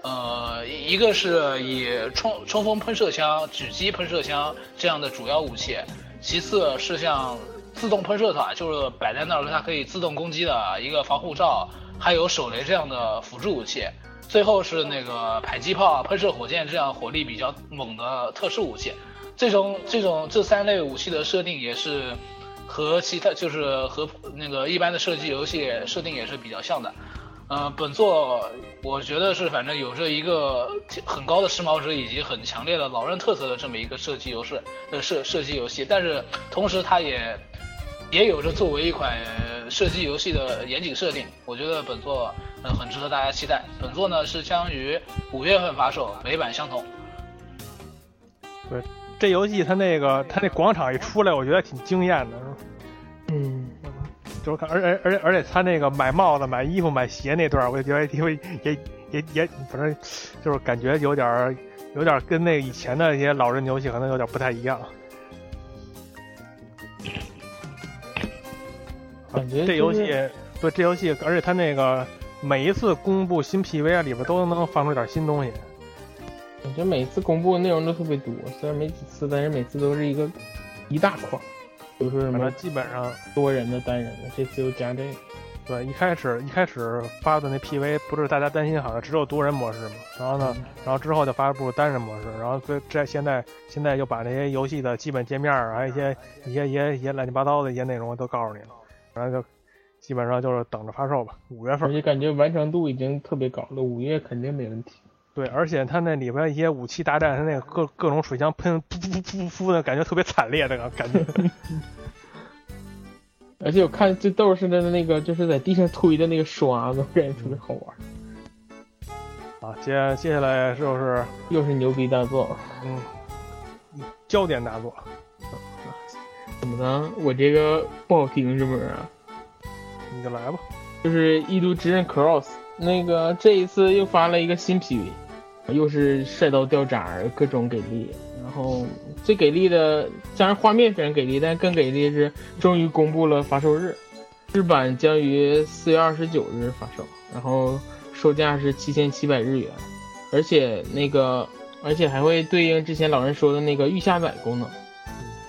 呃，一个是以冲冲锋喷射枪、狙击喷射枪这样的主要武器，其次是像自动喷射塔，就是摆在那儿它可以自动攻击的一个防护罩，还有手雷这样的辅助武器。最后是那个迫击炮、喷射火箭这样火力比较猛的特殊武器。这种这种这三类武器的设定也是和其他就是和那个一般的射击游戏设定也是比较像的。呃，本作我觉得是反正有着一个很高的时髦值以及很强烈的老人特色的这么一个射击游戏呃射射击游戏，但是同时它也也有着作为一款射击游戏的严谨设定。我觉得本作呃很值得大家期待。本作呢是将于五月份发售，美版相同。对，这游戏它那个它那广场一出来，我觉得挺惊艳的。嗯，就是看，而而而且而且他那个买帽子、买衣服、买鞋那段，我就觉得因为也也也，反正就是感觉有点儿有点儿跟那以前的一些老人游戏可能有点不太一样。感觉这游戏对这游戏，而且它那个每一次公布新 PV 啊，里边都能放出点新东西。感觉每次公布的内容都特别多，虽然没几次，但是每次都是一个一大块，比如说什么基本上多人的、单人的，这次又加这个。对一开始一开始发的那 PV 不是大家担心好像只有多人模式嘛，然后呢，然后之后就发布单人模式，然后最这现在现在就把那些游戏的基本界面啊，还有一些一些一些一些乱七八糟的一些内容都告诉你了，然后就基本上就是等着发售吧，五月份。而且感觉完成度已经特别高了，五月肯定没问题。对，而且它那里边一些武器大战，它那个各各种水枪喷，噗噗噗噗噗的感觉特别惨烈，那个感觉。[laughs] 而且我看这豆似的那个，就是在地上推的那个刷子，感觉特别好玩。啊，接接下来就是又是牛逼大作，嗯，焦点大作，怎么呢？我这个不好听是不是啊？你就来吧。就是《异度之刃 Cross》，那个这一次又发了一个新 PV，又是晒到掉渣儿，各种给力。然后最给力的，当然画面非常给力，但更给力的是终于公布了发售日，日版将于四月二十九日发售，然后售价是七千七百日元，而且那个而且还会对应之前老人说的那个预下载功能。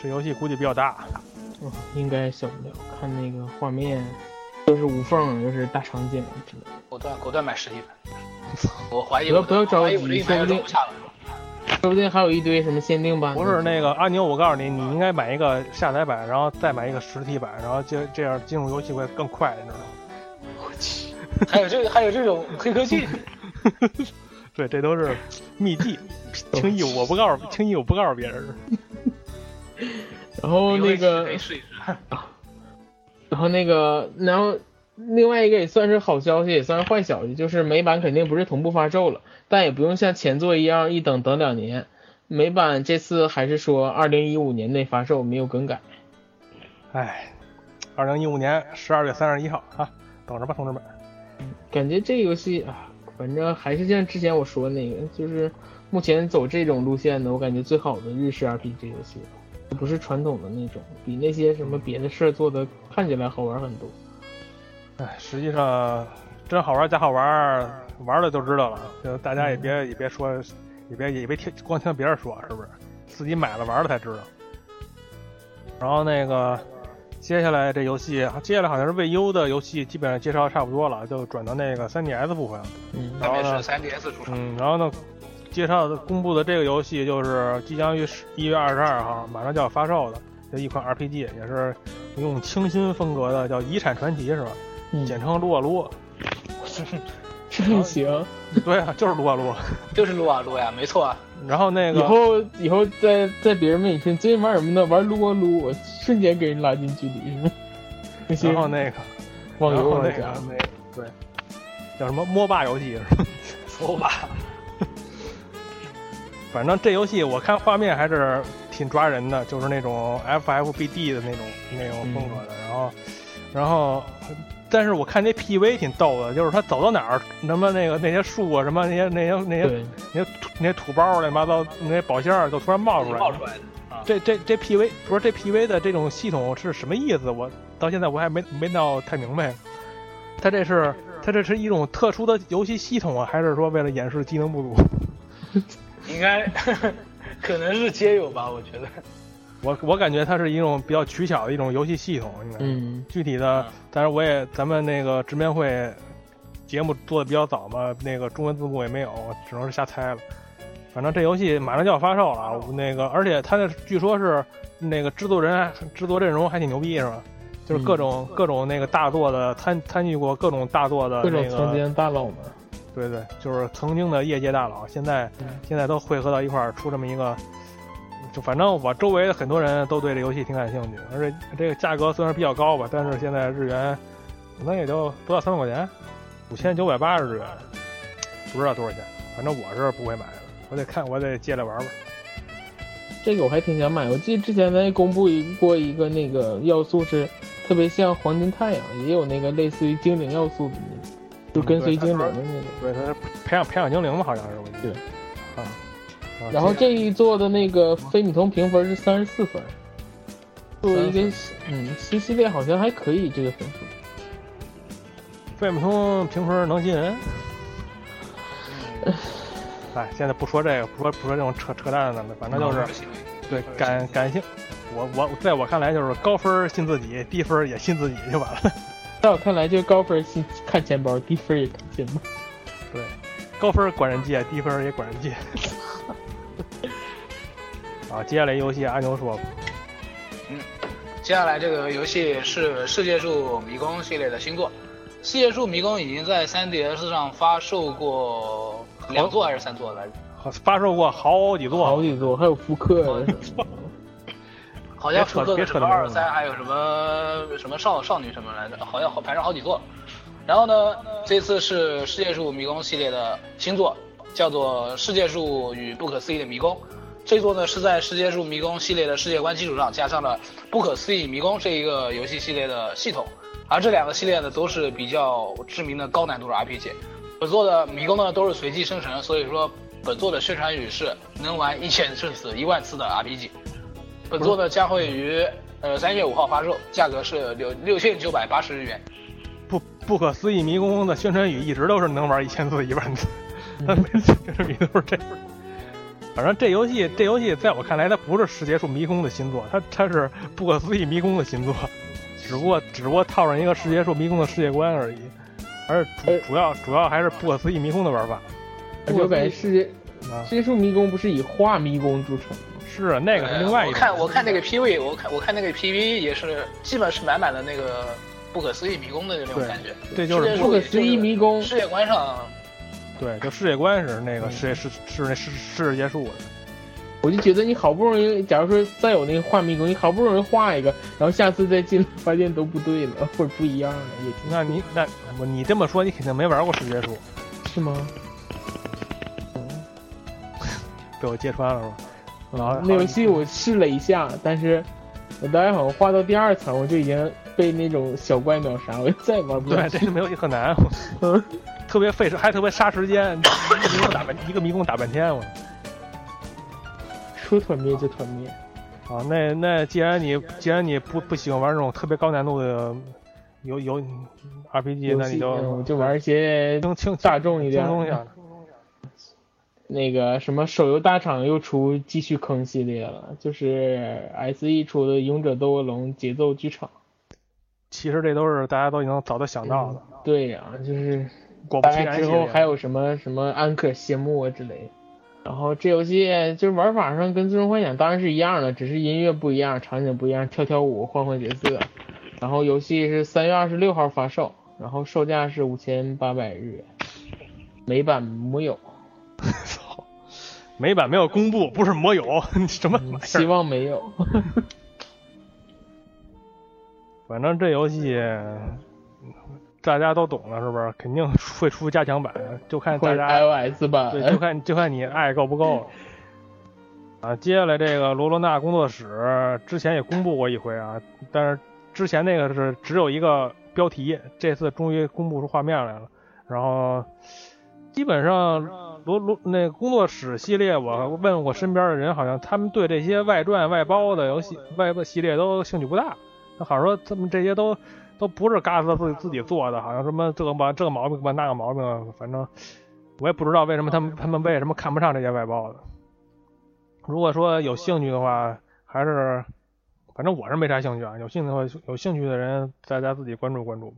这游戏估计比较大，嗯，应该小不了。看那个画面，又是无缝，又是大场景之类的。果断果断买实体版。我怀疑不要不要着急说不定。说不定还有一堆什么限定版。不是那个阿牛，我告诉你，你应该买一个下载版，然后再买一个实体版，然后就这样进入游戏会更快，你知道吗？我去，还有这个还有这种黑科技，[laughs] 对，这都是秘技，[laughs] 轻易我不告诉，轻易我不告诉别人。[laughs] [laughs] 然后那个。[laughs] 然后那个，然后另外一个也算是好消息，也算是坏消息，就是美版肯定不是同步发售了，但也不用像前作一样一等等两年。美版这次还是说二零一五年内发售，没有更改。哎，二零一五年十二月三十一号啊，等着吧，同志们。感觉这游戏啊，反正还是像之前我说的那个，就是目前走这种路线的，我感觉最好的日式 RPG 游戏了，不是传统的那种，比那些什么别的事儿做的看起来好玩很多。哎，实际上真好玩假好玩，玩了就知道了。就大家也别也别说，也别也别听光听别人说，是不是？自己买了玩了才知道。然后那个接下来这游戏，接下来好像是未优的游戏，基本上介绍差不多了，就转到那个 3DS 部分了。嗯上面然后呢是 3DS 出厂，嗯，然后呢，介绍的公布的这个游戏就是即将于一月二十二号马上就要发售的，就一款 RPG，也是用清新风格的，叫《遗产传奇》是吧？嗯，简称撸啊撸。[laughs] 行。对啊，就是撸啊撸。就是撸啊撸呀，没错啊。然后那个以后以后在在别人问你说你最近玩什么呢？玩撸啊撸，我瞬间给人拉近距离，[laughs] 是吗？那些然后那个网然后那游玩家，个那个对，叫什么摸霸游戏是吧？[laughs] 说吧，反正这游戏我看画面还是挺抓人的，就是那种 FFBD 的那种那种风格的。然后，然后，但是我看这 PV 挺逗的，就是他走到哪儿，什么那个那些树啊，什么那些那些那些，那些土那些土包乱七八糟那些宝箱儿就突然冒出来了。冒出来的。这这这 PV 不是这 PV 的这种系统是什么意思？我到现在我还没没闹太明白。它这是它这是一种特殊的游戏系统啊，还是说为了掩饰技能不足？[laughs] 应该可能是皆有吧，我觉得。我我感觉它是一种比较取巧的一种游戏系统，应该。嗯，具体的，但是我也咱们那个直面会节目做的比较早嘛，那个中文字幕也没有，只能是瞎猜了。反正这游戏马上就要发售了啊，那个而且它这据说是那个制作人制作阵容还挺牛逼是吧？就是各种、各种那个大作的参参与过各种大作的各那个，种曾经大佬们，对对，就是曾经的业界大佬，现在、嗯现在都汇合到一块儿出这么一个。就反正我周围的很多人都对这游戏挺感兴趣，而且这个价格虽然比较高吧，但是现在日元可能也就不到三百块钱，五千九百八十日元，不知道多少钱，反正我是不会买的，我得看，我得借来玩玩。这个我还挺想买。我记得之前咱也公布一过一个那个要素是特别像黄金太阳，也有那个类似于精灵要素的就跟随精灵的那个。对，他是培养培养精灵嘛，好像是我记得。对啊。啊然后这一座的那个飞米通评分是三十四分，作为一个嗯新系列，好像还可以这个分数。费米通评分能进人？[laughs] 哎，现在不说这个，不说不说这种扯扯淡的了，反正就是对感感性。我我在我看来就是高分信自己，低分也信自己就完了。在我看来，就是高分是看钱包，低分也看钱包。对，高分管人借，低分也管人借。[laughs] 啊，接下来游戏阿牛说吧，接下来这个游戏是《世界树迷宫》系列的新作，《世界树迷宫》已经在 3DS 上发售过两座还是三座来着？好发售过好几座，好几座，还有复刻的。[laughs] 好像复刻别的什么二三，还有什么什么少少女什么来着？好像好反正好几座。然后呢，这次是《世界树迷宫》系列的新作，叫做《世界树与不可思议的迷宫》。这座呢是在《世界树迷宫》系列的世界观基础上，加上了《不可思议迷宫》这一个游戏系列的系统。而这两个系列呢，都是比较知名的高难度的 RPG。本作的迷宫呢都是随机生成，所以说本作的宣传语是能玩一千次死一万次的 RPG。本作呢将会于呃三月五号发售，价格是六六千九百八十日元。不不可思议迷宫的宣传语一直都是能玩一千次一万次，[laughs] 他每次宣传语都是这样。反正这游戏这游戏在我看来，它不是世界树迷宫的新作，它它是不可思议迷宫的新作，只不过只不过套上一个世界树迷宫的世界观而已，而主主要主要还是不可思议迷宫的玩法。而且我感觉世界啊，世界树迷宫不是以画迷宫著称吗？是啊，那个是另外一个我个。看我看那个 PV，我看我看那个 PV 也是基本是满满的那个不可思议迷宫的那种感觉。对就是不可思议迷宫世界观上对，就世界观是那个世界是是那世世界树的。我就觉得你好不容易，假如说再有那个画迷宫，你好不容易画一个，然后下次再进发现都不对了，或者不一样了，也挺那你那我你这么说，你肯定没玩过世界树，是吗？[laughs] 被我揭穿了是吧？那游戏我试了一下，但是我大概好像画到第二层，我就已经被那种小怪秒杀，我就再也玩不对下，去。这个没有很难，[laughs] 嗯，特别费时，还特别杀时间，一个迷宫打半一个迷宫打半天我。说团灭就团灭。啊，那那既然你既然你不不喜欢玩这种特别高难度的游游 RPG，那你就嗯就玩一些轻轻大众一点轻松一点的。那个什么手游大厂又出继续坑系列了，就是 S E 出的《勇者斗恶龙：节奏剧场》。其实这都是大家都已经早就想到的，对呀、就是果不其然之后还有什么什么安可谢幕啊之类的。然后这游戏就是玩法上跟《最终幻想》当然是一样的，只是音乐不一样，场景不一样，跳跳舞，换换角色。然后游戏是三月二十六号发售，然后售价是五千八百日元，美版木有，操，美版没有公布，不是没有，[laughs] 什么玩意儿？希望没有。[laughs] 反正这游戏大家都懂了，是不是？肯定会出加强版，就看大家 iOS 版，对，就看就看你爱够不够了。啊，接下来这个罗罗纳工作室之前也公布过一回啊，但是之前那个是只有一个标题，这次终于公布出画面来了。然后基本上罗罗那工作室系列，我问我身边的人，好像他们对这些外传外包的游戏外包系列都兴趣不大。那好像说他们这些都都不是嘎子自己自己做的，好像什么这个吧这个毛病吧那个毛病，反正我也不知道为什么他们他们为什么看不上这些外包的。如果说有兴趣的话，还是反正我是没啥兴趣啊。有兴趣的话，有兴趣的人大家自己关注关注。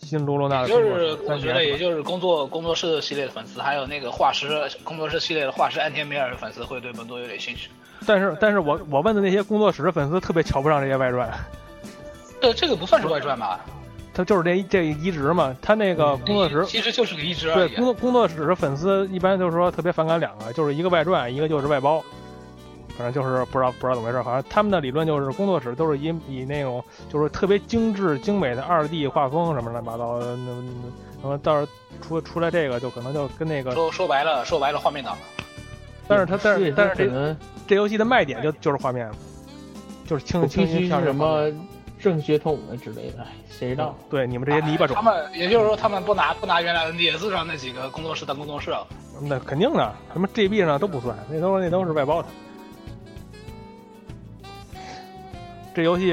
新罗罗娜的就是我觉得也就是工作工作室系列的粉丝，还有那个画师工作室系列的画师安田美尔的粉丝会对本作有点兴趣。但是但是我我问的那些工作室的粉丝特别瞧不上这些外传，这这个不算是外传吧？他就是这这移植嘛，他那个工作室其实就是个移植对工。作工作室的粉丝一般就是说特别反感两个，就是一个外传，一个就是外包。反正就是不知道不知道怎么回事，反正他们的理论就是工作室都是以以那种就是特别精致精美的二 D 画风什么乱七八糟的，那么到时候出出来这个就可能就跟那个，说说白了，说白了，画面党。但是他但是但是这这游戏的卖点就就是画面，就是清清新须是什。么正血统的之类的，哎谁知道？对你们这些泥巴种他，们也就是说，他们不拿不拿原来 NDS 上那几个工作室当工作室啊。那肯定的，什么 GB 上都不算，那都是那都是外包的。这游戏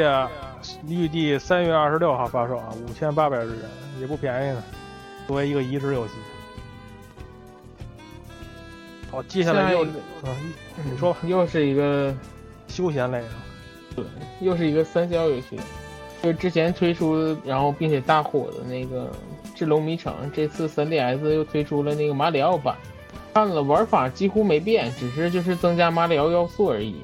预计三月二十六号发售啊，五千八百日元，也不便宜呢。作为一个移植游戏，好，接下来又下一个嗯，你说吧，又是一个休闲类的，对，又是一个三消游戏，就是之前推出然后并且大火的那个《智龙迷城》，这次 3DS 又推出了那个马里奥版。看了玩法几乎没变，只是就是增加马里奥要素而已。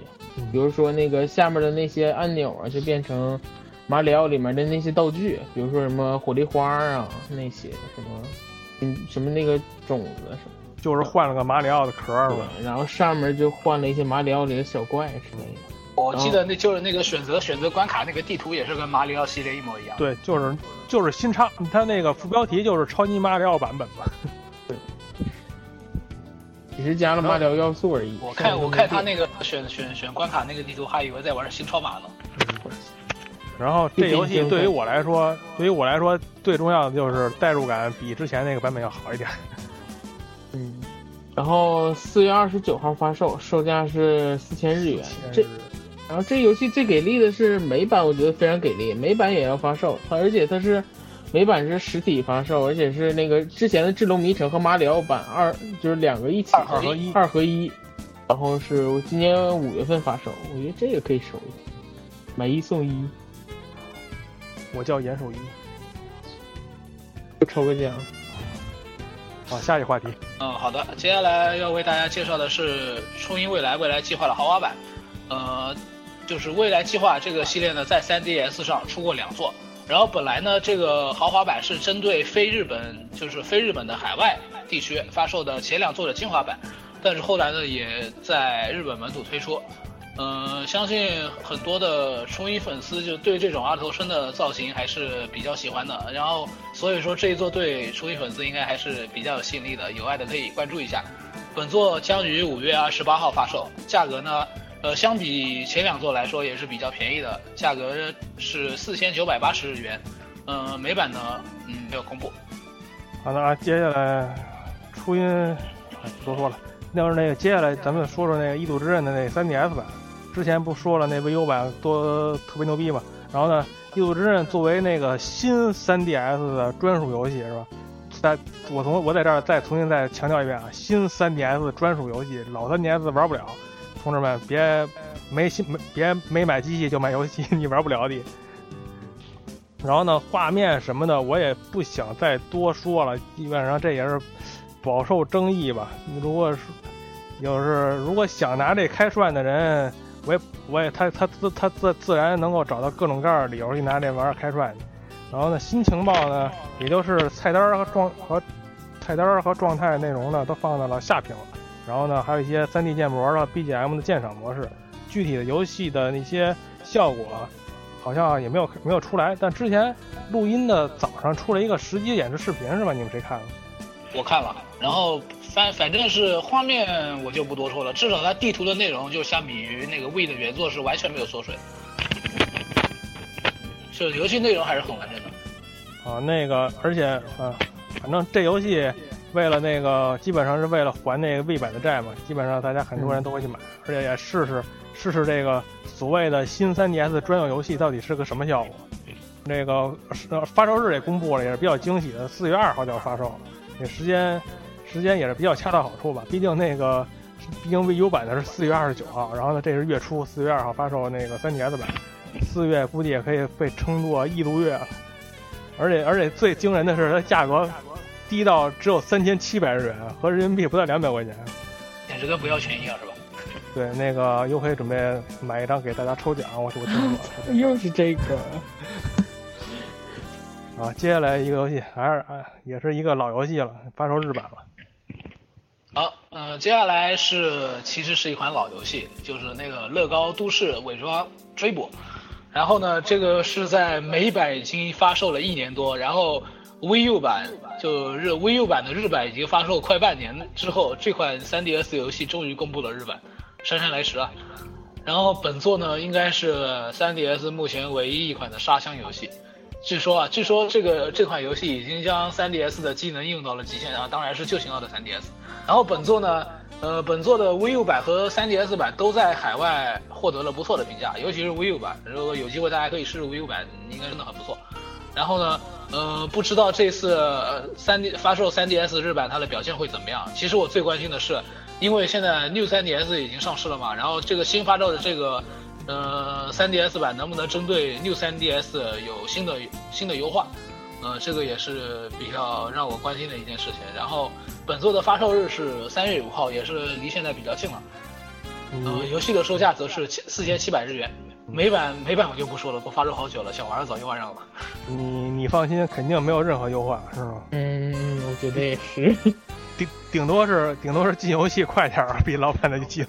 比如说那个下面的那些按钮啊，就变成马里奥里面的那些道具，比如说什么火力花啊，那些什么，嗯，什么那个种子什么。就是换了个马里奥的壳儿吧。然后上面就换了一些马里奥里的小怪之类的。我记得那就是那个选择选择关卡那个地图也是跟马里奥系列一模一样。对，就是就是新超，它那个副标题就是超级马里奥版本嘛。只是加了马里奥要素而已。我看我看他那个选选选关卡那个地图，还以为在玩新超马呢。然后这游戏对于我来说，对于我来说最重要的就是代入感比之前那个版本要好一点。[laughs] 嗯，然后四月二十九号发售，售价是四千日元。这然后这游戏最给力的是美版，我觉得非常给力，美版也要发售，它而且它是美版是实体发售，而且是那个之前的《智龙迷城》和马里奥版二就是两个一起二合一二合一，然后是我今年五月份发售，我觉得这个可以收一下，买一送一，我叫严守一。就抽个奖。好，下一个话题。嗯，好的，接下来要为大家介绍的是初音未来未来计划的豪华版。呃，就是未来计划这个系列呢，在 3DS 上出过两座。然后本来呢，这个豪华版是针对非日本，就是非日本的海外地区发售的前两座的精华版，但是后来呢，也在日本本土推出。嗯、相信很多的初音粉丝就对这种二头身的造型还是比较喜欢的。然后所以说这一座对初音粉丝应该还是比较有吸引力的，有爱的可以关注一下。本作将于五月二十八号发售，价格呢，呃，相比前两座来说也是比较便宜的，价格是四千九百八十日元。嗯、美版呢，嗯，没有公布。好的啊，接下来初音，哎，不多说了。要是那个接下来咱们说说那个《异度之刃》的那 3DS 版，之前不说了那 VU 版多特别牛逼嘛？然后呢，《异度之刃》作为那个新 3DS 的专属游戏是吧？在我从我在这儿再重新再强调一遍啊，新 3DS 专属游戏，老 3DS 玩不了，同志们别没新没别没买机器就买游戏，[laughs] 你玩不了的。然后呢，画面什么的我也不想再多说了，基本上这也是饱受争议吧。如果是要是如果想拿这开涮的人，我也我也他他自他自自然能够找到各种各样的理由去拿这玩意儿开涮去。然后呢，新情报呢，也就是菜单和状和菜单和状态内容呢，都放到了下屏了。然后呢，还有一些 3D 建模的 BGM 的鉴赏模式，具体的游戏的那些效果好像也没有没有出来。但之前录音的早上出了一个实际演示视频是吧？你们谁看了？我看了，然后反反正是画面我就不多说了，至少它地图的内容就相比于那个 V 的原作是完全没有缩水，就游戏内容还是很完整的。啊，那个，而且啊，反正这游戏为了那个，基本上是为了还那个 V 版的债嘛，基本上大家很多人都会去买，而且也试试试试这个所谓的新 3DS 专有游戏到底是个什么效果。那个发售日也公布了，也是比较惊喜的，四月二号就要发售了，这时间时间也是比较恰到好处吧，毕竟那个毕竟 VU 版的是四月二十九号，然后呢这是月初四月二号发售那个 3DS 版，四月估计也可以被称作异度月了。而且而且最惊人的是，它价格低到只有三千七百日元，合人民币不到两百块钱。简直跟不要钱一样，是吧？对，那个优惠准备买一张给大家抽奖，我我听说 [laughs] 又是这个，[laughs] 啊。接下来一个游戏还是啊，也是一个老游戏了，发售日版了。好，呃，接下来是其实是一款老游戏，就是那个乐高都市伪装追捕。然后呢，这个是在美版已经发售了一年多，然后 VU 版就日 VU 版的日版已经发售快半年之后，这款 3DS 游戏终于公布了日版，姗姗来迟啊。然后本作呢，应该是 3DS 目前唯一一款的沙箱游戏。据说啊，据说这个这款游戏已经将 3DS 的机能应用到了极限啊，当然是旧型号的 3DS。然后本作呢，呃，本作的 VU 版和 3DS 版都在海外获得了不错的评价，尤其是 VU 版。如果有机会，大家可以试试 VU 版，应该真的很不错。然后呢，呃，不知道这次呃三 D 发售三 DS 日版它的表现会怎么样？其实我最关心的是，因为现在 New 3DS 已经上市了嘛，然后这个新发售的这个呃 3DS 版能不能针对 New 3DS 有新的新的优化？呃，这个也是比较让我关心的一件事情。然后本作的发售日是三月五号，也是离现在比较近了。呃，游戏的售价则是七四千七百日元。美版美版我就不说了，都发售好久了，想玩的早就玩上了。你你放心，肯定没有任何优化，是吗？嗯，我觉得也是。[laughs] 顶顶多是顶多是进游戏快点儿，比老版的进。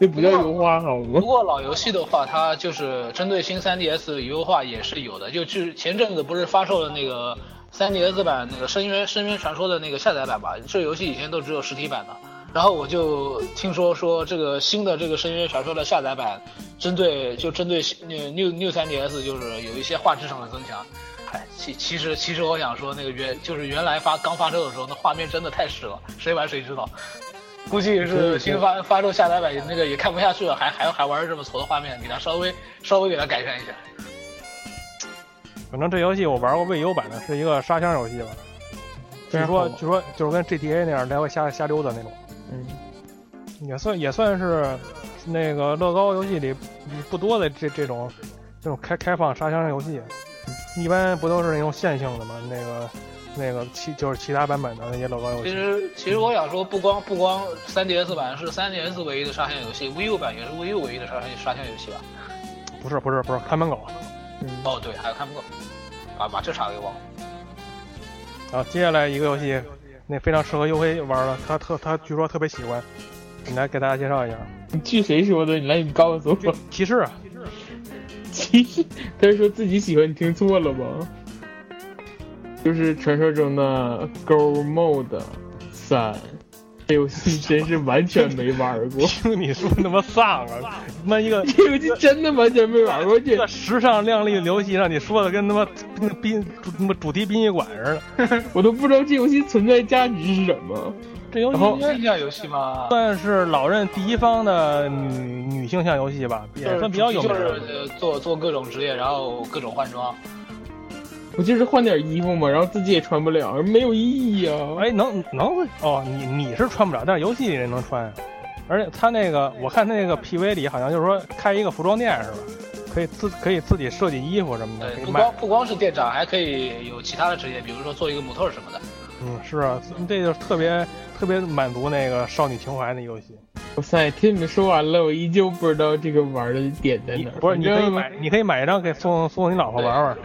这不叫优化好吗不？过老游戏的话，它就是针对新 3DS 优化也是有的。就就是前阵子不是发售了那个 3DS 版那个《深渊深渊传说》的那个下载版吧？这游戏以前都只有实体版的。然后我就听说说这个新的这个《深渊传说》的下载版，针对就针对那 New New 3DS 就是有一些画质上的增强。哎，其其实其实我想说，那个原就是原来发刚发售的时候，那画面真的太屎了，谁玩谁知道。估计是新发发售下载版那个也看不下去了，还还还玩这么丑的画面，给它稍微稍微给它改善一下。反正这游戏我玩过未优版的，是一个沙箱游戏吧。据说据说就是跟 GTA 那样来回瞎瞎溜达那种，嗯，也算也算是那个乐高游戏里不多的这这种这种开开放沙箱游戏，一般不都是那种线性的吗？那个那个其就是其他版本的那些乐高游戏。其实其实我想说，不光不光 3DS 版是 3DS 唯一的沙箱游戏，VU 版也是 VU 唯一的沙箱沙箱游戏吧？不是不是不是看门狗。嗯，哦对，还有看门狗，把把这茬给忘了。好，接下来一个游戏，那非常适合优黑玩了，他特他据说特别喜欢，你来给大家介绍一下。你据谁说的？你来，你告诉我。骑士啊，骑士，他是说自己喜欢，你听错了吧？就是传说中的 Go Mode 三，这游戏真是完全没玩过。[laughs] 听你说他妈丧啊！他妈一个这游戏真的完全没玩过，这个时尚靓丽的游戏，让你说的跟他妈那殡他妈主题殡仪馆似的。[laughs] 我都不知道这游戏存在价值是什么。这游戏然后性向游戏吗？算是老任第一方的女女性向游戏吧，也算比较有名就是做做各种职业，然后各种换装。我就是换点衣服嘛，然后自己也穿不了，没有意义啊。哎，能能哦，你你是穿不了，但是游戏里人能穿。而且他那个，我看他那个 PV 里好像就是说开一个服装店是吧？可以自可以自己设计衣服什么的，对，不光。不光是店长，还可以有其他的职业，比如说做一个模特什么的。嗯，是啊，这就是特别特别满足那个少女情怀的游戏。哇塞，听你们说完了，我依旧不知道这个玩的点在哪不是你可以买，你可以买一张给送送你老婆玩玩。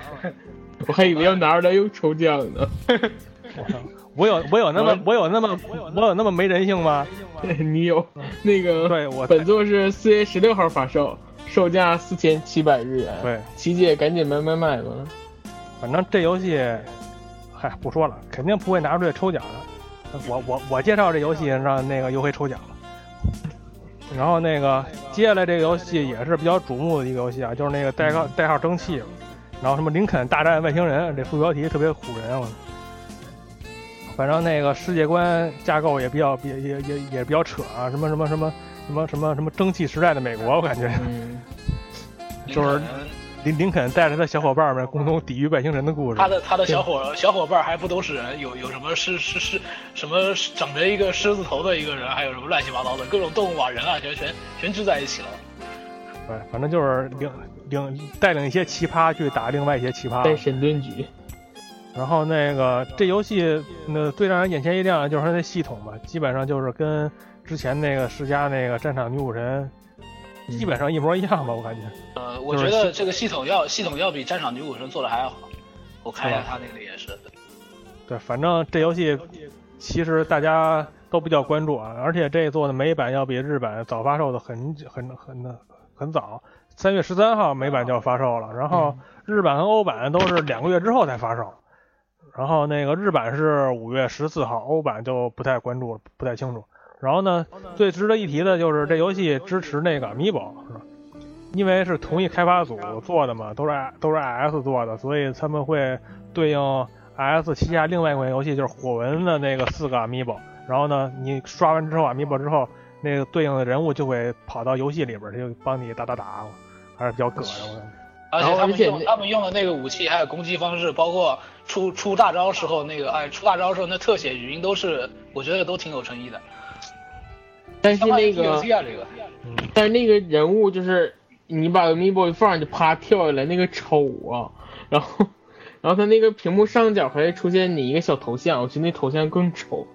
我还以为要拿出来又抽奖呢。[laughs] 我操，我有我有那么我有那么我有那么没人性吗？[laughs] 你有那个？对我本作是四月十六号发售，售价四千七百日元。对，琪姐赶紧买买买吧。反正这游戏，嗨，不说了，肯定不会拿出来抽奖的。我我我介绍这游戏让那个优惠抽奖了。然后那个接下来这个游戏也是比较瞩目的一个游戏啊，就是那个代号代号蒸汽，然后什么林肯大战外星人，这副标题特别唬人我。反正那个世界观架构也比较也也也也比较扯啊，什么什么什么什么什么什么蒸汽时代的美国，我感觉嗯，[laughs] 就是林林肯带着他小伙伴们共同抵御外星人的故事。他的他的小伙小伙伴还不都是人，有有什么狮狮狮什么长着一个狮子头的一个人，还有什么乱七八糟的各种动物啊人啊，全全全聚在一起了。对，反正就是领领带领一些奇葩去打另外一些奇葩。带神盾局。然后那个这游戏那最让人眼前一亮的就是它的系统吧，基本上就是跟之前那个世嘉那个战场女武神基本上一模一样吧，我感觉。呃，我觉得这个系统要系统要比战场女武神做的还要好。我看一下是吧他那个也是。对，反正这游戏其实大家都比较关注啊，而且这做的美版要比日版早发售的很很很很很早，三月十三号美版就要发售了，然后日版和欧版都是两个月之后才发售，然后那个日版是五月十四号，欧版就不太关注了，不太清楚。然后呢，最值得一提的就是这游戏支持那个 Amiibo，是吧？因为是同一开发组做的嘛，都是 I 都是 IS 做的，所以他们会对应 IS 旗下另外一款游戏就是火纹的那个四个 Amiibo，然后呢，你刷完之后 Amiibo 之后，那个对应的人物就会跑到游戏里边儿，就帮你打打打，还是比较膈应。我感觉而且而且他们用他们用的那个武器还有攻击方式，包括出出大招时候那个哎出大招时候那特写语音都是，我觉得都挺有诚意的。但是那个 DLC 啊这个，但是那个人物就是你把 Amiibo 一放就啪跳下来，那个丑啊，然后然后他那个屏幕上角还会出现你一个小头像，我觉得那头像更丑。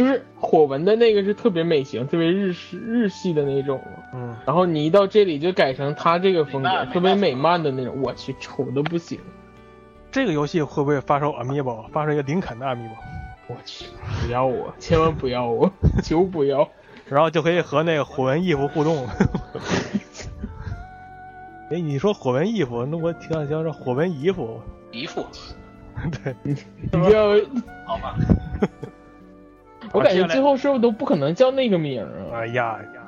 就是火纹的那个是特别美型，特别日式日系的那种，嗯，然后你一到这里就改成他这个风格，特别美漫的那种，我去丑的不行，这个游戏会不会发售 Amiibo，发售一个林肯的 Amiibo，我去，不要我，千万不要我，[laughs] 求不要。然后就可以和那个火纹衣服互动。了。哎，你说火纹衣服，那我挺想听这火纹姨服，姨父，[laughs] 对，你不要，好吧，[laughs] 我感觉最后是不是都不可能叫那个名儿啊？哎呀呀，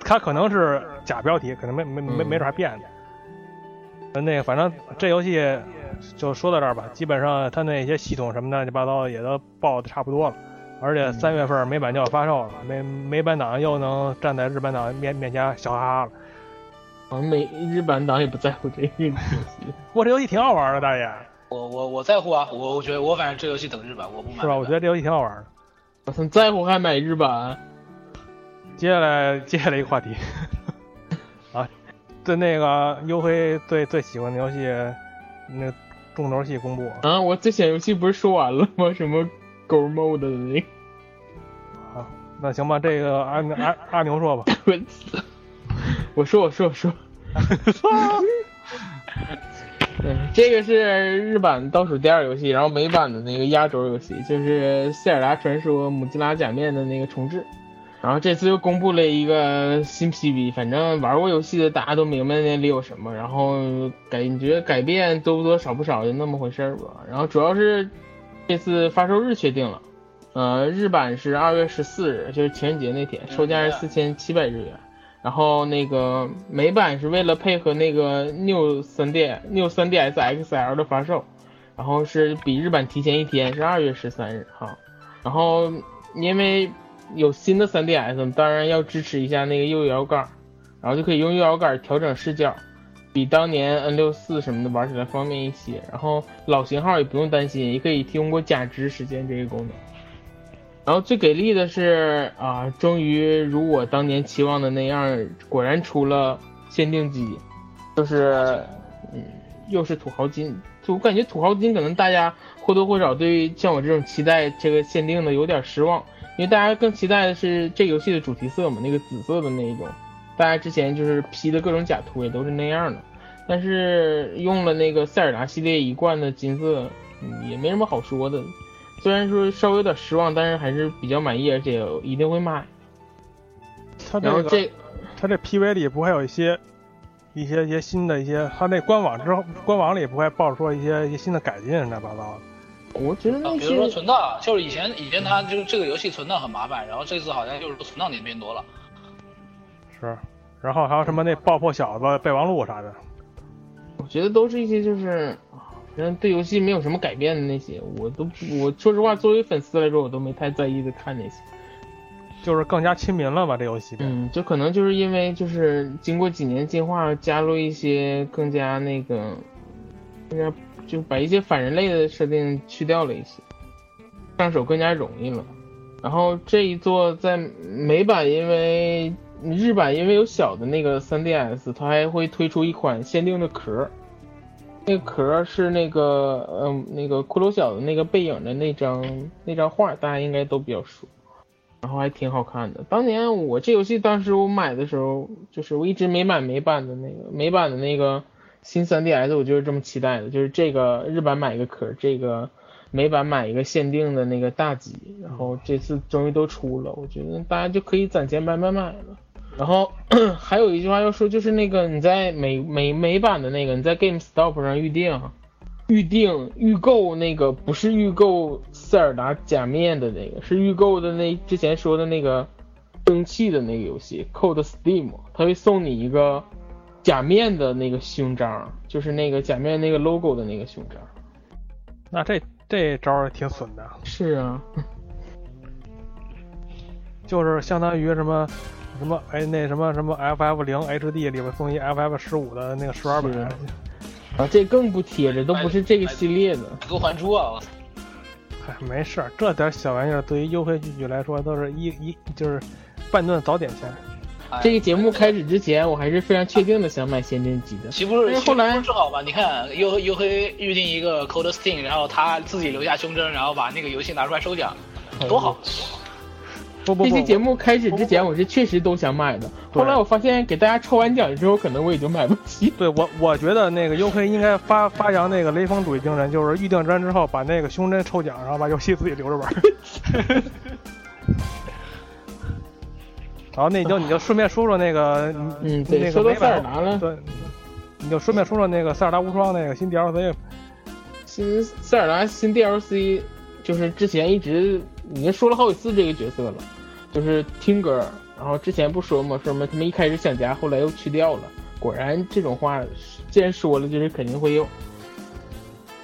他可能是假标题，可能没没没嗯没准还变的。呃那个反正这游戏就说到这儿吧，基本上它那些系统什么乱七八糟也都报的差不多了，而且三月份美版就要发售了，美美版党又能站在日版党面面前笑哈哈了。好像美日版党也不在乎这个游戏。我这游戏挺好玩的，大爷，我我我在乎啊，我我觉得我反正这游戏等日版，我不买。是吧？我觉得这游戏挺好玩的。我操，在乎还买日版？接下来 [laughs] 接下来一个话题 [laughs] 啊，对那个优辉最最喜欢的游戏，那个重头戏公布啊，我最喜欢游戏不是说完了吗？[laughs] 什么 Go Mode 的那个？啊，那行吧，这个阿阿阿牛说吧。我说我说我说，嗯，这个是日版倒数第二游戏，然后美版的那个压轴游戏就是《塞尔达传说：母吉拉假面》的那个重置。然后这次又公布了一个新 PV，反正玩过游戏的大家都明白那里有什么，然后感觉改变多不多少不少就那么回事儿吧。然后主要是这次发售日确定了，呃，日版是二月十四日，就是情人节那天，售价是四千七百日元。然后那个美版是为了配合那个 New 3D New 3DS XL 的发售，然后是比日版提前一天，是二月十三日哈。然后因为有新的 3DS，当然要支持一下那个右摇杆，然后就可以用右摇杆调整视角，比当年 N64 什么的玩起来方便一些。然后老型号也不用担心，也可以通过假肢实现这个功能。然后最给力的是啊，终于如我当年期望的那样，果然出了限定机，就是嗯，又是土豪金。就我感觉土豪金可能大家或多或少对像我这种期待这个限定的有点失望，因为大家更期待的是这游戏的主题色嘛，那个紫色的那一种。大家之前就是 P 的各种假图也都是那样的，但是用了那个塞尔达系列一贯的金色，也没什么好说的。虽然说稍微有点失望，但是还是比较满意，而且一定会买。他这个然后这他这 PV 里不还有一些一些一些新的一些，他那官网之后官网里不会爆出一些一些新的改进乱七八糟的。我觉得啊那比如说存档，就是以前以前他就是这个游戏存档很麻烦，然后这次好像就是存档点变多了。是，然后还有什么那爆破小子备忘录啥的。我觉得都是一些就是，啊反正对游戏没有什么改变的那些，我都我说实话，作为粉丝来说，我都没太在意的看那些。就是更加亲民了吧？这游戏变，嗯，就可能就是因为就是经过几年进化，加入一些更加那个，更加就把一些反人类的设定去掉了一些，上手更加容易了。然后这一座在美版，因为日版因为有小的那个 3DS，它还会推出一款限定的壳，那壳是那个嗯那个骷髅小子那个背影的那张那张画，大家应该都比较熟。然后还挺好看的。当年我这游戏当时我买的时候，就是我一直没买美版的那个美版的那个新 3DS，我就是这么期待的，就是这个日版买一个壳，这个美版买一个限定的那个大吉，然后这次终于都出了，我觉得大家就可以攒钱买买买了。然后 [clears throat] 还有一句话要说，就是那个你在美美美版的那个你在 GameStop 上预定。预定预购那个不是预购塞尔达假面的那个，是预购的那之前说的那个蒸汽的那个游戏 Code Steam，他会送你一个假面的那个胸章，就是那个假面那个 logo 的那个胸章。那这这招儿挺损的。是啊，[laughs] 就是相当于什么什么哎那什么什么 FF 零 HD 里边送一 FF 十五的那个十二版是，啊，这更不贴着，都不是这个系列的。给我还珠啊！我操嗨，没事儿，这点小玩意儿对于优惠剧剧来说都是一一就是半顿早点钱。哎这个节目开始之前，我还是非常确定的想买仙剑机的。岂不是后来岂不是正好吧？你看优优黑预定一个 Cold Steam，然后他自己留下胸针，然后把那个游戏拿出来抽奖，多好！不不不，这期节目开始之前，我是确实都想买的。后来我发现给大家抽完奖之后，可能我已经买不起。对我我觉得那个 UK 应该发发扬那个雷锋主义精神，就是预定专之后把那个胸针抽奖，然后把游戏自己留着玩儿。[laughs] 然后那你就你就顺便说说那个，[laughs] 嗯，对，那个说到塞尔达了，对，你就顺便说说那个塞尔达无双那个新 DLC，新塞尔达新 DLC 就是之前一直已经说了好几次这个角色了，就是听歌。然后之前不说嘛，说什么他们一开始想加，后来又去掉了。果然这种话既然说了，就是肯定会有。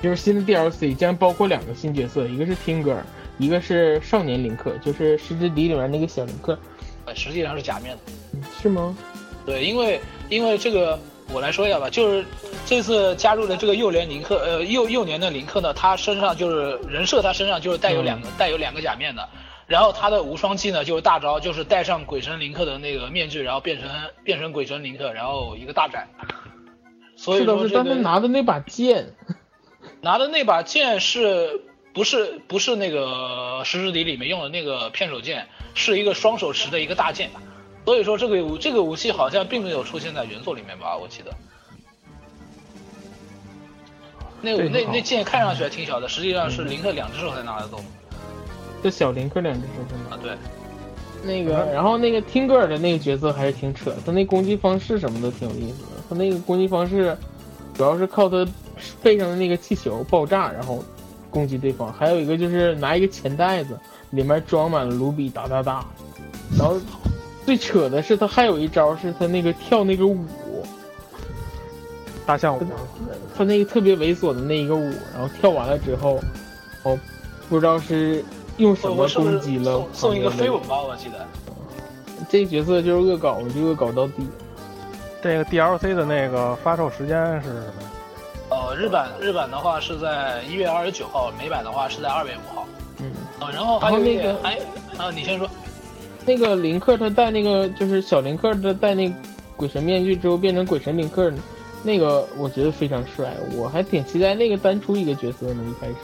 就是新的 DLC 将包括两个新角色，一个是听歌，一个是少年林克，就是《失之敌》里面那个小林克，呃实际上是假面的。是吗？对，因为因为这个我来说一下吧，就是这次加入的这个幼年林克，呃幼幼年的林克呢，他身上就是人设，他身上就是带有两个、带有两个假面的。然后他的无双技呢，就是大招，就是戴上鬼神林克的那个面具，然后变成变成鬼神林克，然后一个大斩。所以是的，是，说这个但他拿的那把剑，[laughs] 拿的那把剑是不是不是那个石之敌里面用的那个片手剑，是一个双手持的一个大剑。所以说这个武这个武器好像并没有出现在原作里面吧？我记得。那那那剑看上去还挺小的，实际上是林克两只手才拿得动这小林克两只手是吗啊。对，那个，然后那个听歌尔的那个角色还是挺扯，他那攻击方式什么的挺有意思的。他那个攻击方式主要是靠他背上的那个气球爆炸，然后攻击对方。还有一个就是拿一个钱袋子，里面装满了卢比，哒哒哒。然后最扯的是他还有一招是他那个跳那个舞，大象舞，他那个特别猥琐的那一个舞，然后跳完了之后，哦，不知道是用什么攻击了送送一个飞吻吧？我记得。这个角色就是恶搞，我就恶搞到底。这个 DLC 的那个发售时间是什么？呃，日版日版的话是在一月二十九号，美版的话是在二月五号。嗯，呃，然后还有那个一点还啊，你先说。那个林克他戴那个就是小林克他戴那鬼神面具之后变成鬼神林克，那个我觉得非常帅，我还挺期待那个单出一个角色呢。一开始，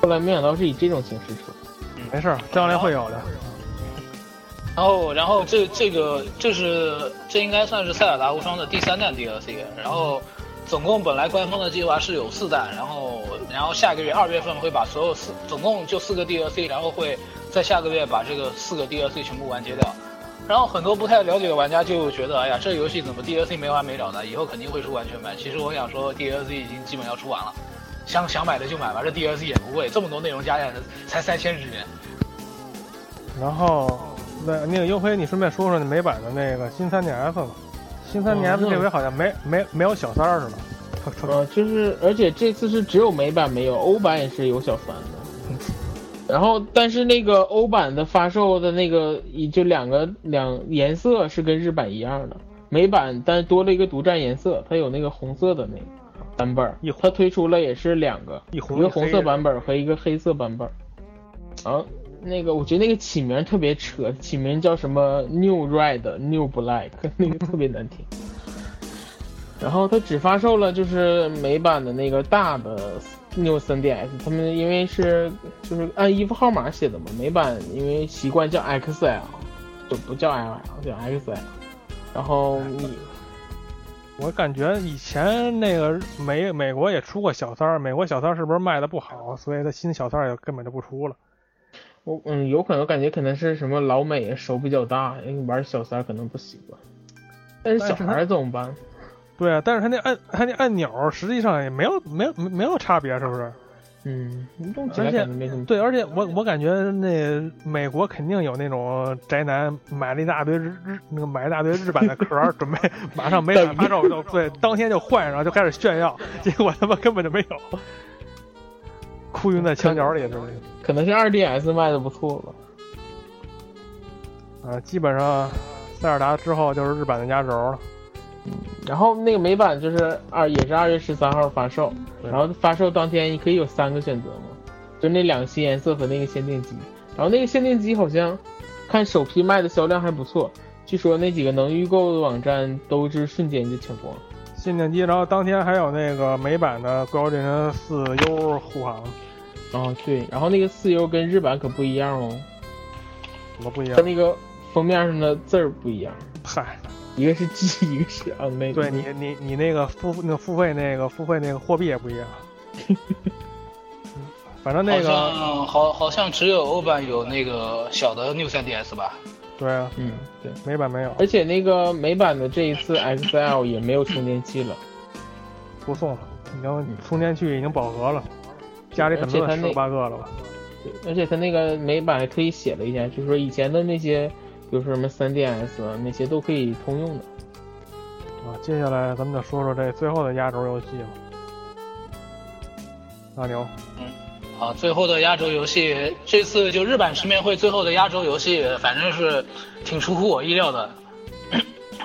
后来没想到是以这种形式出。没事儿，将来会有的。然后，然后这这个这是这应该算是塞尔达无双的第三弹 DLC。然后，总共本来官方的计划是有四弹，然后然后下个月二月份会把所有四总共就四个 DLC，然后会在下个月把这个四个 DLC 全部完结掉。然后很多不太了解的玩家就觉得，哎呀，这游戏怎么 DLC 没完没了的？以后肯定会出完全版。其实我想说，DLC 已经基本要出完了，想想买的就买吧，这 DLC 也不贵，这么多内容加起来才三千日元。然后那那个优辉，你顺便说说那美版的那个新三 DS 吧。新 3DS 哦这回好像没没没有小三儿是吧？呃，就是而且这次是只有美版没有，欧版也是有小三的。然后，但是那个欧版的发售的那个，也就两个两颜色是跟日版一样的，美版但多了一个独占颜色，它有那个红色的那个版本它推出了也是两个，一个红色版本和一个黑色版本。然后那个我觉得那个起名特别扯，起名叫什么 New Red、New Black，[laughs] 那个特别难听。[laughs] 然后它只发售了就是美版的那个大的 New 3DS，他们因为是就是按衣服号码写的嘛，美版因为习惯叫 XL，就不叫 LL，叫 XL。然后你我感觉以前那个美美国也出过小三儿，美国小三儿是不是卖的不好，所以他新小三儿也根本就不出了。我嗯，有可能感觉可能是什么老美手比较大，玩小三可能不习惯。但是小孩怎么办？对啊，但是他那按他那按钮实际上也没有没有没有差别，是不是？嗯，用起来而且感觉没什么。对，而且我我感觉那美国肯定有那种宅男买了一大堆日日那个买一大堆日版的壳，准备 [laughs] 马上美版发售就对，当天就换上就开始炫耀，[laughs] 结果他妈根本就没有，哭晕在墙角里，是不是？可能是二 DS 卖的不错吧。啊，基本上塞尔达之后就是日版的压轴了。然后那个美版就是二也是二月十三号发售，然后发售当天你可以有三个选择嘛，就那两个新颜色和那个限定机。然后那个限定机好像看首批卖的销量还不错，据说那几个能预购的网站都是瞬间就抢光。限定机，然后当天还有那个美版的《怪物猎人四 U》护航，哦，对，然后那个四 U 跟日版可不一样哦，怎么不一样它？那个封面上的字儿不一样，嗨，一个是 G，一个是 N 那个。对你你你那个付那个付费那个付费那个货币也不一样。嗯 [laughs] 反正那好个像好好像只有欧版有那个小的 New 3DS 吧？对啊，嗯，对。美版没有，而且那个美版的这一次 XL 也没有充电器了。[laughs] 不送了，已经充电器已经饱和了，家里可能有而且它那十八个了吧？对，而且他那个美版还特意写了一下，就是说以前的那些，比如说什么 3DS 啊那些都可以通用的。啊，接下来咱们就说说这最后的压轴游戏吧。大牛，嗯啊，最后的压轴游戏，这次就日版直面会最后的压轴游戏，反正是挺出乎我意料的。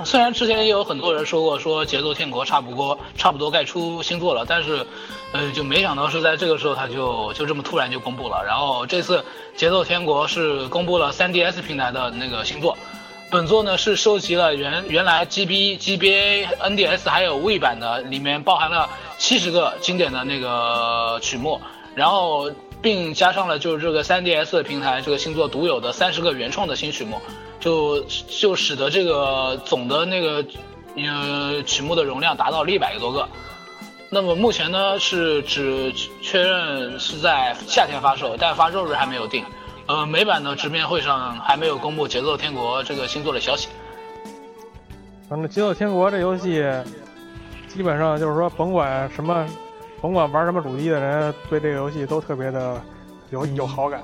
虽然之前也有很多人说过，说《节奏天国》差不多差不多该出新作了，但是，呃，就没想到是在这个时候它就就这么突然就公布了。然后这次《节奏天国》是公布了 3DS 平台的那个新作，本作呢是收集了原原来 GB、GBA、NDS 还有 V 版的，里面包含了七十个经典的那个曲目，然后并加上了就是这个 3DS 平台这个新作独有的三十个原创的新曲目，就就使得这个总的那个呃曲目的容量达到了一百个多个。那么目前呢是只确认是在夏天发售，但发售日还没有定。呃，美版的直面会上还没有公布《节奏天国》这个新作的消息。反正《节奏天国》这游戏，基本上就是说，甭管什么，甭管玩什么主机的人，对这个游戏都特别的有有好感。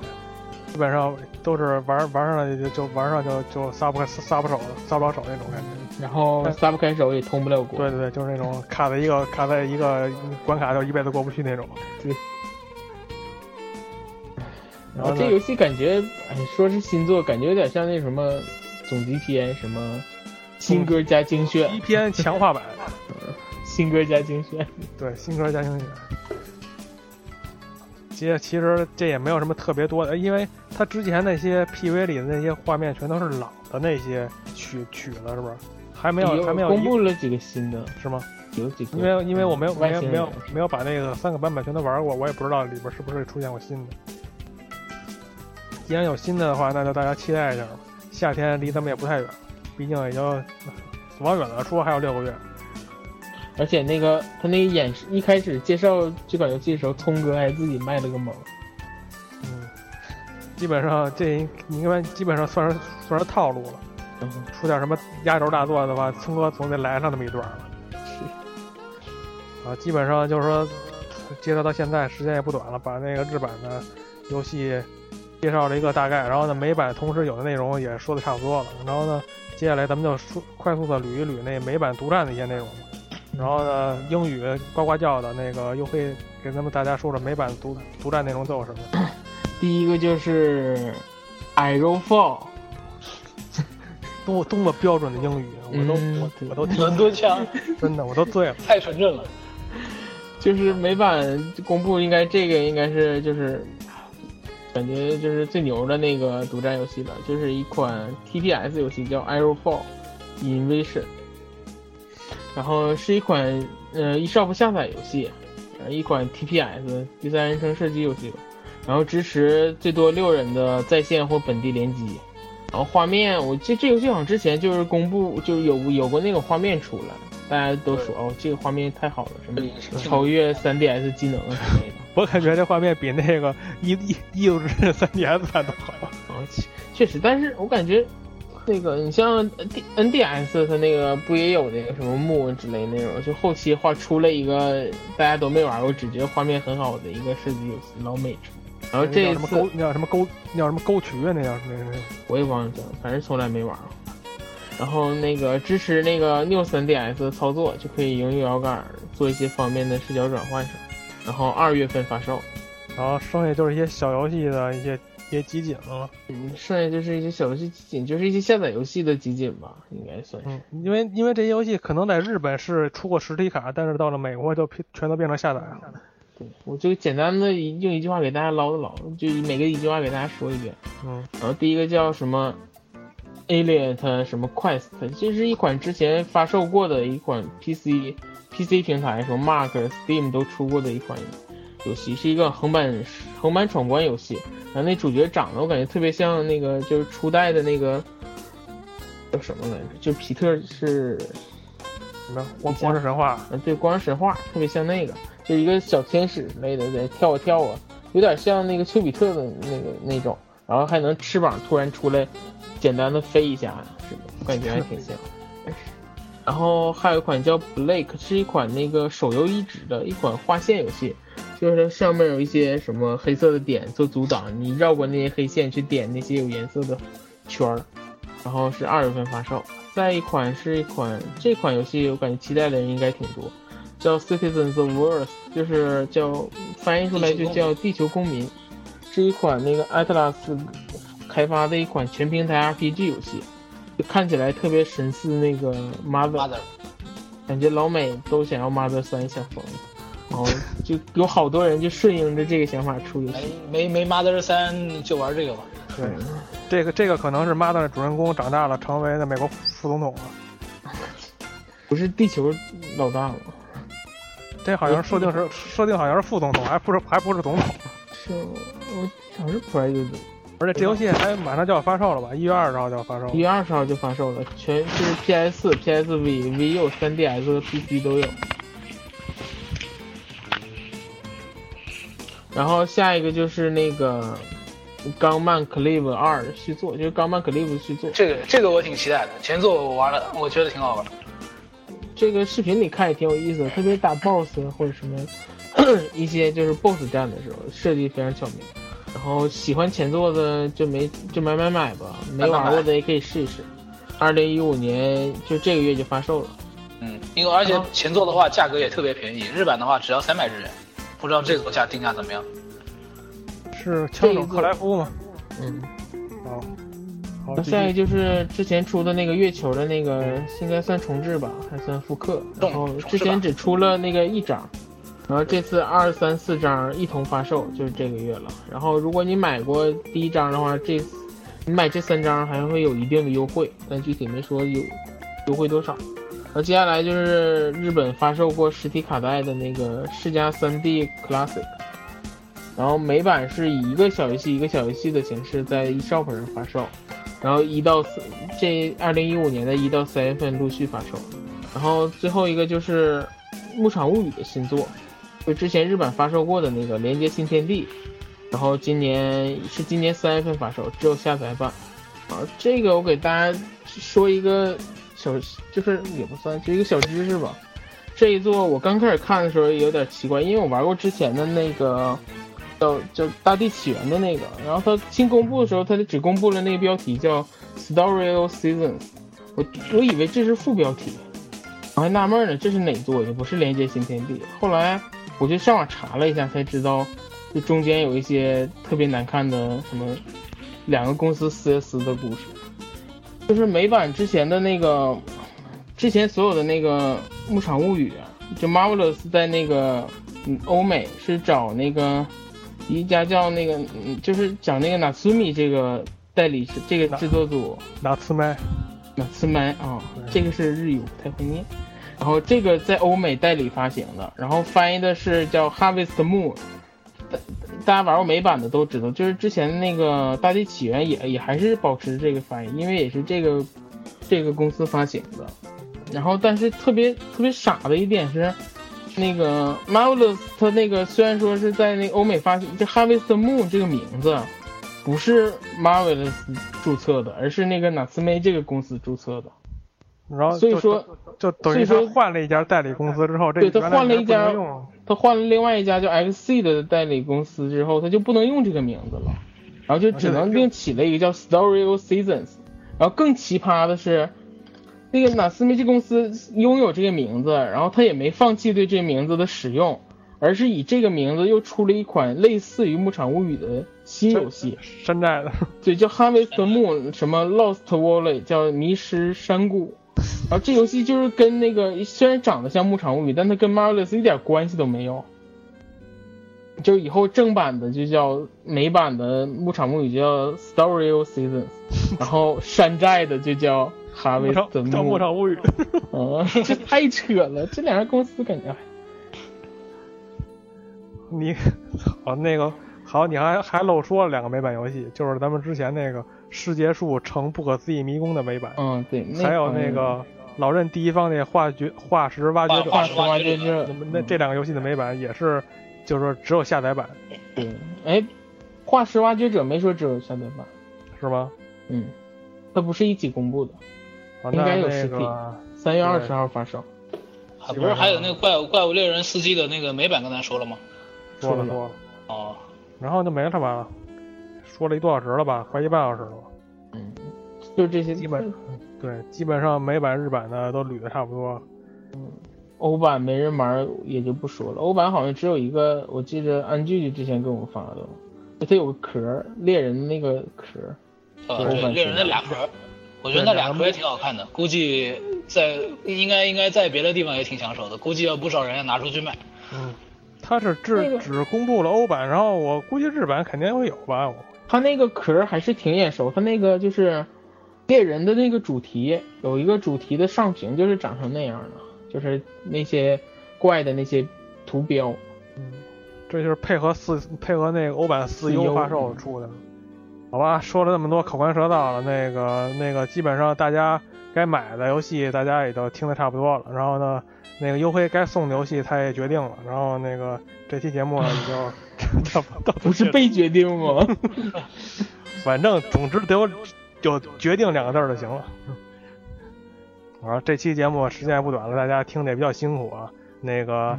基本上都是玩玩上了就就玩上就就撒不开撒不手撒不了手那种感觉。然后撒不开手也通不了国。对对对，就是那种卡在一个卡在一个关卡就一辈子过不去那种。对。然后这游戏感觉，哎，说是新作，感觉有点像那什么总集篇，什么新歌加精选，一篇强化版，[laughs] 新歌加精选。对，新歌加精选。其实其实这也没有什么特别多的，因为他之前那些 PV 里的那些画面全都是老的那些曲曲了，是不是？还没有还没有公布了几个新的，是吗？有几个。因为因为我没有没有没有没有把那个三个版本全都玩过，我也不知道里边是不是出现过新的。既然有新的话，那就大家期待一下吧。夏天离咱们也不太远，毕竟也就往远了说还有六个月。而且那个他那个演示一开始介绍这款游戏的时候，聪哥还自己卖了个萌。嗯，基本上这应该基本上算是算是套路了。嗯，出点什么压轴大作的话，聪哥总得来上那么一段了。啊，基本上就是说，介绍到现在时间也不短了，把那个日版的游戏介绍了一个大概，然后呢，美版同时有的内容也说的差不多了，然后呢，接下来咱们就说快速的捋一捋那美版独占的一些内容，然后呢，英语呱呱叫的那个又会给咱们大家说说美版独独占内容都有什么。第一个就是 Aerofall，[laughs] 多多么标准的英语，我都、嗯我我都听伦敦腔真的我都醉了。太纯正了。就是美版公布，应该这个应该是就是感觉就是最牛的那个独占游戏了，就是一款 TPS 游戏叫 Arrowfall Invasion，然后是一款呃 eShop 下载游戏，呃一款 TPS 第三人称射击游戏，然后支持最多六人的在线或本地联机。然后画面，我这这游戏好像之前就是公布，就是有有过那个画面出来，大家都说哦，这个画面太好了，什么超越 3DS 技能啊之类的。[laughs] 我感觉这画面比那个一一一六之刃 3DS 版都好。啊，确确实，但是我感觉那个你像 N D S 它那个不也有那个什么木之类那种，就后期画出了一个大家都没玩过，只觉得画面很好的一个射击游戏，老美出。然后这什么沟，那叫什么沟，那叫什么沟渠啊？那叫那那我也忘了叫，反正从来没玩过。然后那个支持那个 New 3DS 操作，就可以用右摇杆做一些方便的视角转换什么。然后二月份发售，然后剩下就是一些小游戏的一些也集锦了。嗯，剩下就是一些小游戏集锦，就是一些下载游戏的集锦吧，应该算是。嗯，因为因为这些游戏可能在日本是出过实体卡，但是到了美国就全全都变成下载了。对我就简单的一用一句话给大家唠一唠叨，就每个一句话给大家说一遍。嗯然后第一个叫什么 Alien 什么 Quest，这是一款之前发售过的一款 PC PC 平台，什么 Mark、Steam 都出过的一款游戏，是一个横版横版闯关游戏。然后那主角长得我感觉特别像那个就是初代的那个叫什么来着？就皮特是什么光光之神话？嗯，对，光之神话特别像那个，就一个小天使类的，在跳啊跳啊，有点像那个丘比特的那个那种，然后还能翅膀突然出来，简单的飞一下，是吧？感觉还挺像。然后还有一款叫 Blake，是一款那个手游移植的一款划线游戏，就是上面有一些什么黑色的点做阻挡，你绕过那些黑线去点那些有颜色的圈儿，然后是二月份发售。再一款是一款这款游戏，我感觉期待的人应该挺多，叫 Citizens of Earth，就是叫翻译出来就叫地球公民，是一款那个 Atlas 开发的一款全平台 RPG 游戏，就看起来特别神似那个 Mother，Mother 感觉老美都想要 Mother 三想疯了，然后就有好多人就顺应着这个想法出游戏。没没没 Mother 三就玩这个吧。对，这个这个可能是 Mother 的主人公长大了，成为了美国副总统了。不是地球老大了？这好像设定是设定好像是副总统，还不是还不是总统。是，我好像是 President。而且这游戏还马上就要发售了吧？一月二十号就要发售了。一月二十号就发售了，全是 PS、PSV、VU、3DS 和 PC 都有。然后下一个就是那个《钢曼 Clive 二》的续作，就是《钢曼 Clive》的续作。这个这个我挺期待的，前作我玩了，我觉得挺好玩。这个视频里看也挺有意思的，特别打 BOSS 或者什么 [coughs] 一些就是 BOSS 战的时候，设计非常巧妙。然后喜欢前作的就没就买买买吧，没玩过的也可以试一试。二零一五年就这个月就发售了。嗯，因为而且前作的话价格也特别便宜，日版的话只要三百日元，不知道这个价定价怎么样？是枪手克莱夫吗？嗯，好，下一个就是之前出的那个月球的那个，应该算重置吧，还算复刻。然后之前只出了那个一张，然后这次二三四张一同发售，就是这个月了。然后如果你买过第一张的话，这你买这三张还会有一定的优惠，但具体没说有优惠多少。然后接下来就是日本发售过实体卡带的那个世嘉 3D Classic。然后美版是以一个小游戏一个小游戏的形式在 Shop 上发售，然后一到这二零一五年的一到三月份陆续发售，然后最后一个就是《牧场物语》的新作，就之前日版发售过的那个《连接新天地》，然后今年是今年三月份发售，只有下载版。啊，这个我给大家说一个小，就是也不算，就一个小知识吧。这一座我刚开始看的时候有点奇怪，因为我玩过之前的那个。叫叫《大地起源》的那个，然后它新公布的时候，它就只公布了那个标题叫《Story of Seasons》，我我以为这是副标题，我还纳闷呢，这是哪座？也不是连接新天地。后来我就上网查了一下，才知道，这中间有一些特别难看的什么两个公司撕撕的故事，就是美版之前的那个，之前所有的那个《牧场物语》，就 Marvelous 在那个嗯欧美是找那个。一家叫那个，嗯，就是讲那个 Nasumi 这个代理是这个制作组，纳兹麦，纳兹麦啊，这个是日语，不太会念。然后这个在欧美代理发行的，然后翻译的是叫 Harvest Moon。大家玩过美版的都知道，就是之前那个《大地起源》也也还是保持这个翻译，因为也是这个这个公司发行的。然后，但是特别特别傻的一点是。那个 Marvelous，它那个虽然说是在那个欧美发行，这 Harvest Moon 这个名字不是 Marvelous 注册的，而是那个纳斯梅这个公司注册的。然后所以说，就等于他换了一家代理公司之后，这对他换了一家，他换了另外一家叫 XC 的代理公司之后，他就不能用这个名字了，然后就只能另起了一个叫 Story of Seasons。然后更奇葩的是。那个纳斯梅这公司拥有这个名字，然后他也没放弃对这个名字的使用，而是以这个名字又出了一款类似于《牧场物语》的新游戏，山寨的，对，叫《Harvest Moon》，什么 Lost Valley，叫迷失山谷。然后这游戏就是跟那个虽然长得像《牧场物语》，但它跟 Marvelous 一点关系都没有。就以后正版的就叫美版的《牧场物语》叫 Story of Seasons，[laughs] 然后山寨的就叫牧 Harvest 叫牧。场物语。[laughs] 嗯，这太扯了，这两家公司感觉。你好那个好，你还还漏说了两个美版游戏，就是咱们之前那个世界树成不可思议迷宫的美版，嗯，对，还有那个老任第一方那化掘化石挖掘者，化石挖掘者。那，那这两个游戏的美版也是，就是说只有下载版，对，哎，化石挖掘者没说只有下载版，是吗？嗯，它不是一起公布的，啊，应该有实体个三月二十号发售。啊不是还有那个怪物怪物猎人司机的那个美版跟咱说了吗？说了说了。说了，哦，然后就没了吧？说了一多小时了吧？快一半小时了吧？嗯，就这些基本对，基本上美版、日版的都捋的差不多嗯。欧版没人玩也就不说了，欧版好像只有一个，我记得安剧之前给我们发的，就它有个壳，猎人的那个壳儿。呃，对对，猎人那俩壳，我觉得那俩壳儿也挺好看的，估计在应该应该在别的地方也挺抢手的，估计有不少人要拿出去卖。嗯，他是那个只只公布了欧版，然后我估计日版肯定会有吧？我它那个壳儿还是挺眼熟，它那个就是猎人的那个主题有一个主题的上屏就是长成那样的，就是那些怪的那些图标。嗯这就是配合四配合那个欧版四四优优发售出的。好吧，说了那么多口干舌燥了，那个那个基本上大家该买的游戏大家也都听得差不多了，然后呢，那个优惠该送的游戏他也决定了，然后那个这期节目呢也就差不 [laughs] 多不是被决定吗？[laughs] 反正总之得有有决定两个字儿就行了。啊，这期节目时间也不短了，大家听的也比较辛苦啊。那个，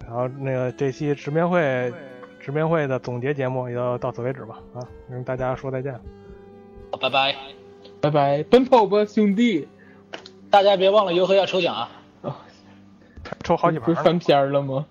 然后那个这期直面会直面会的总结节目也就到此为止吧。啊，跟大家说再见。好拜拜，拜拜，奔跑吧兄弟！大家别忘了优惠要抽奖啊！抽好几盘。不是翻篇儿了吗？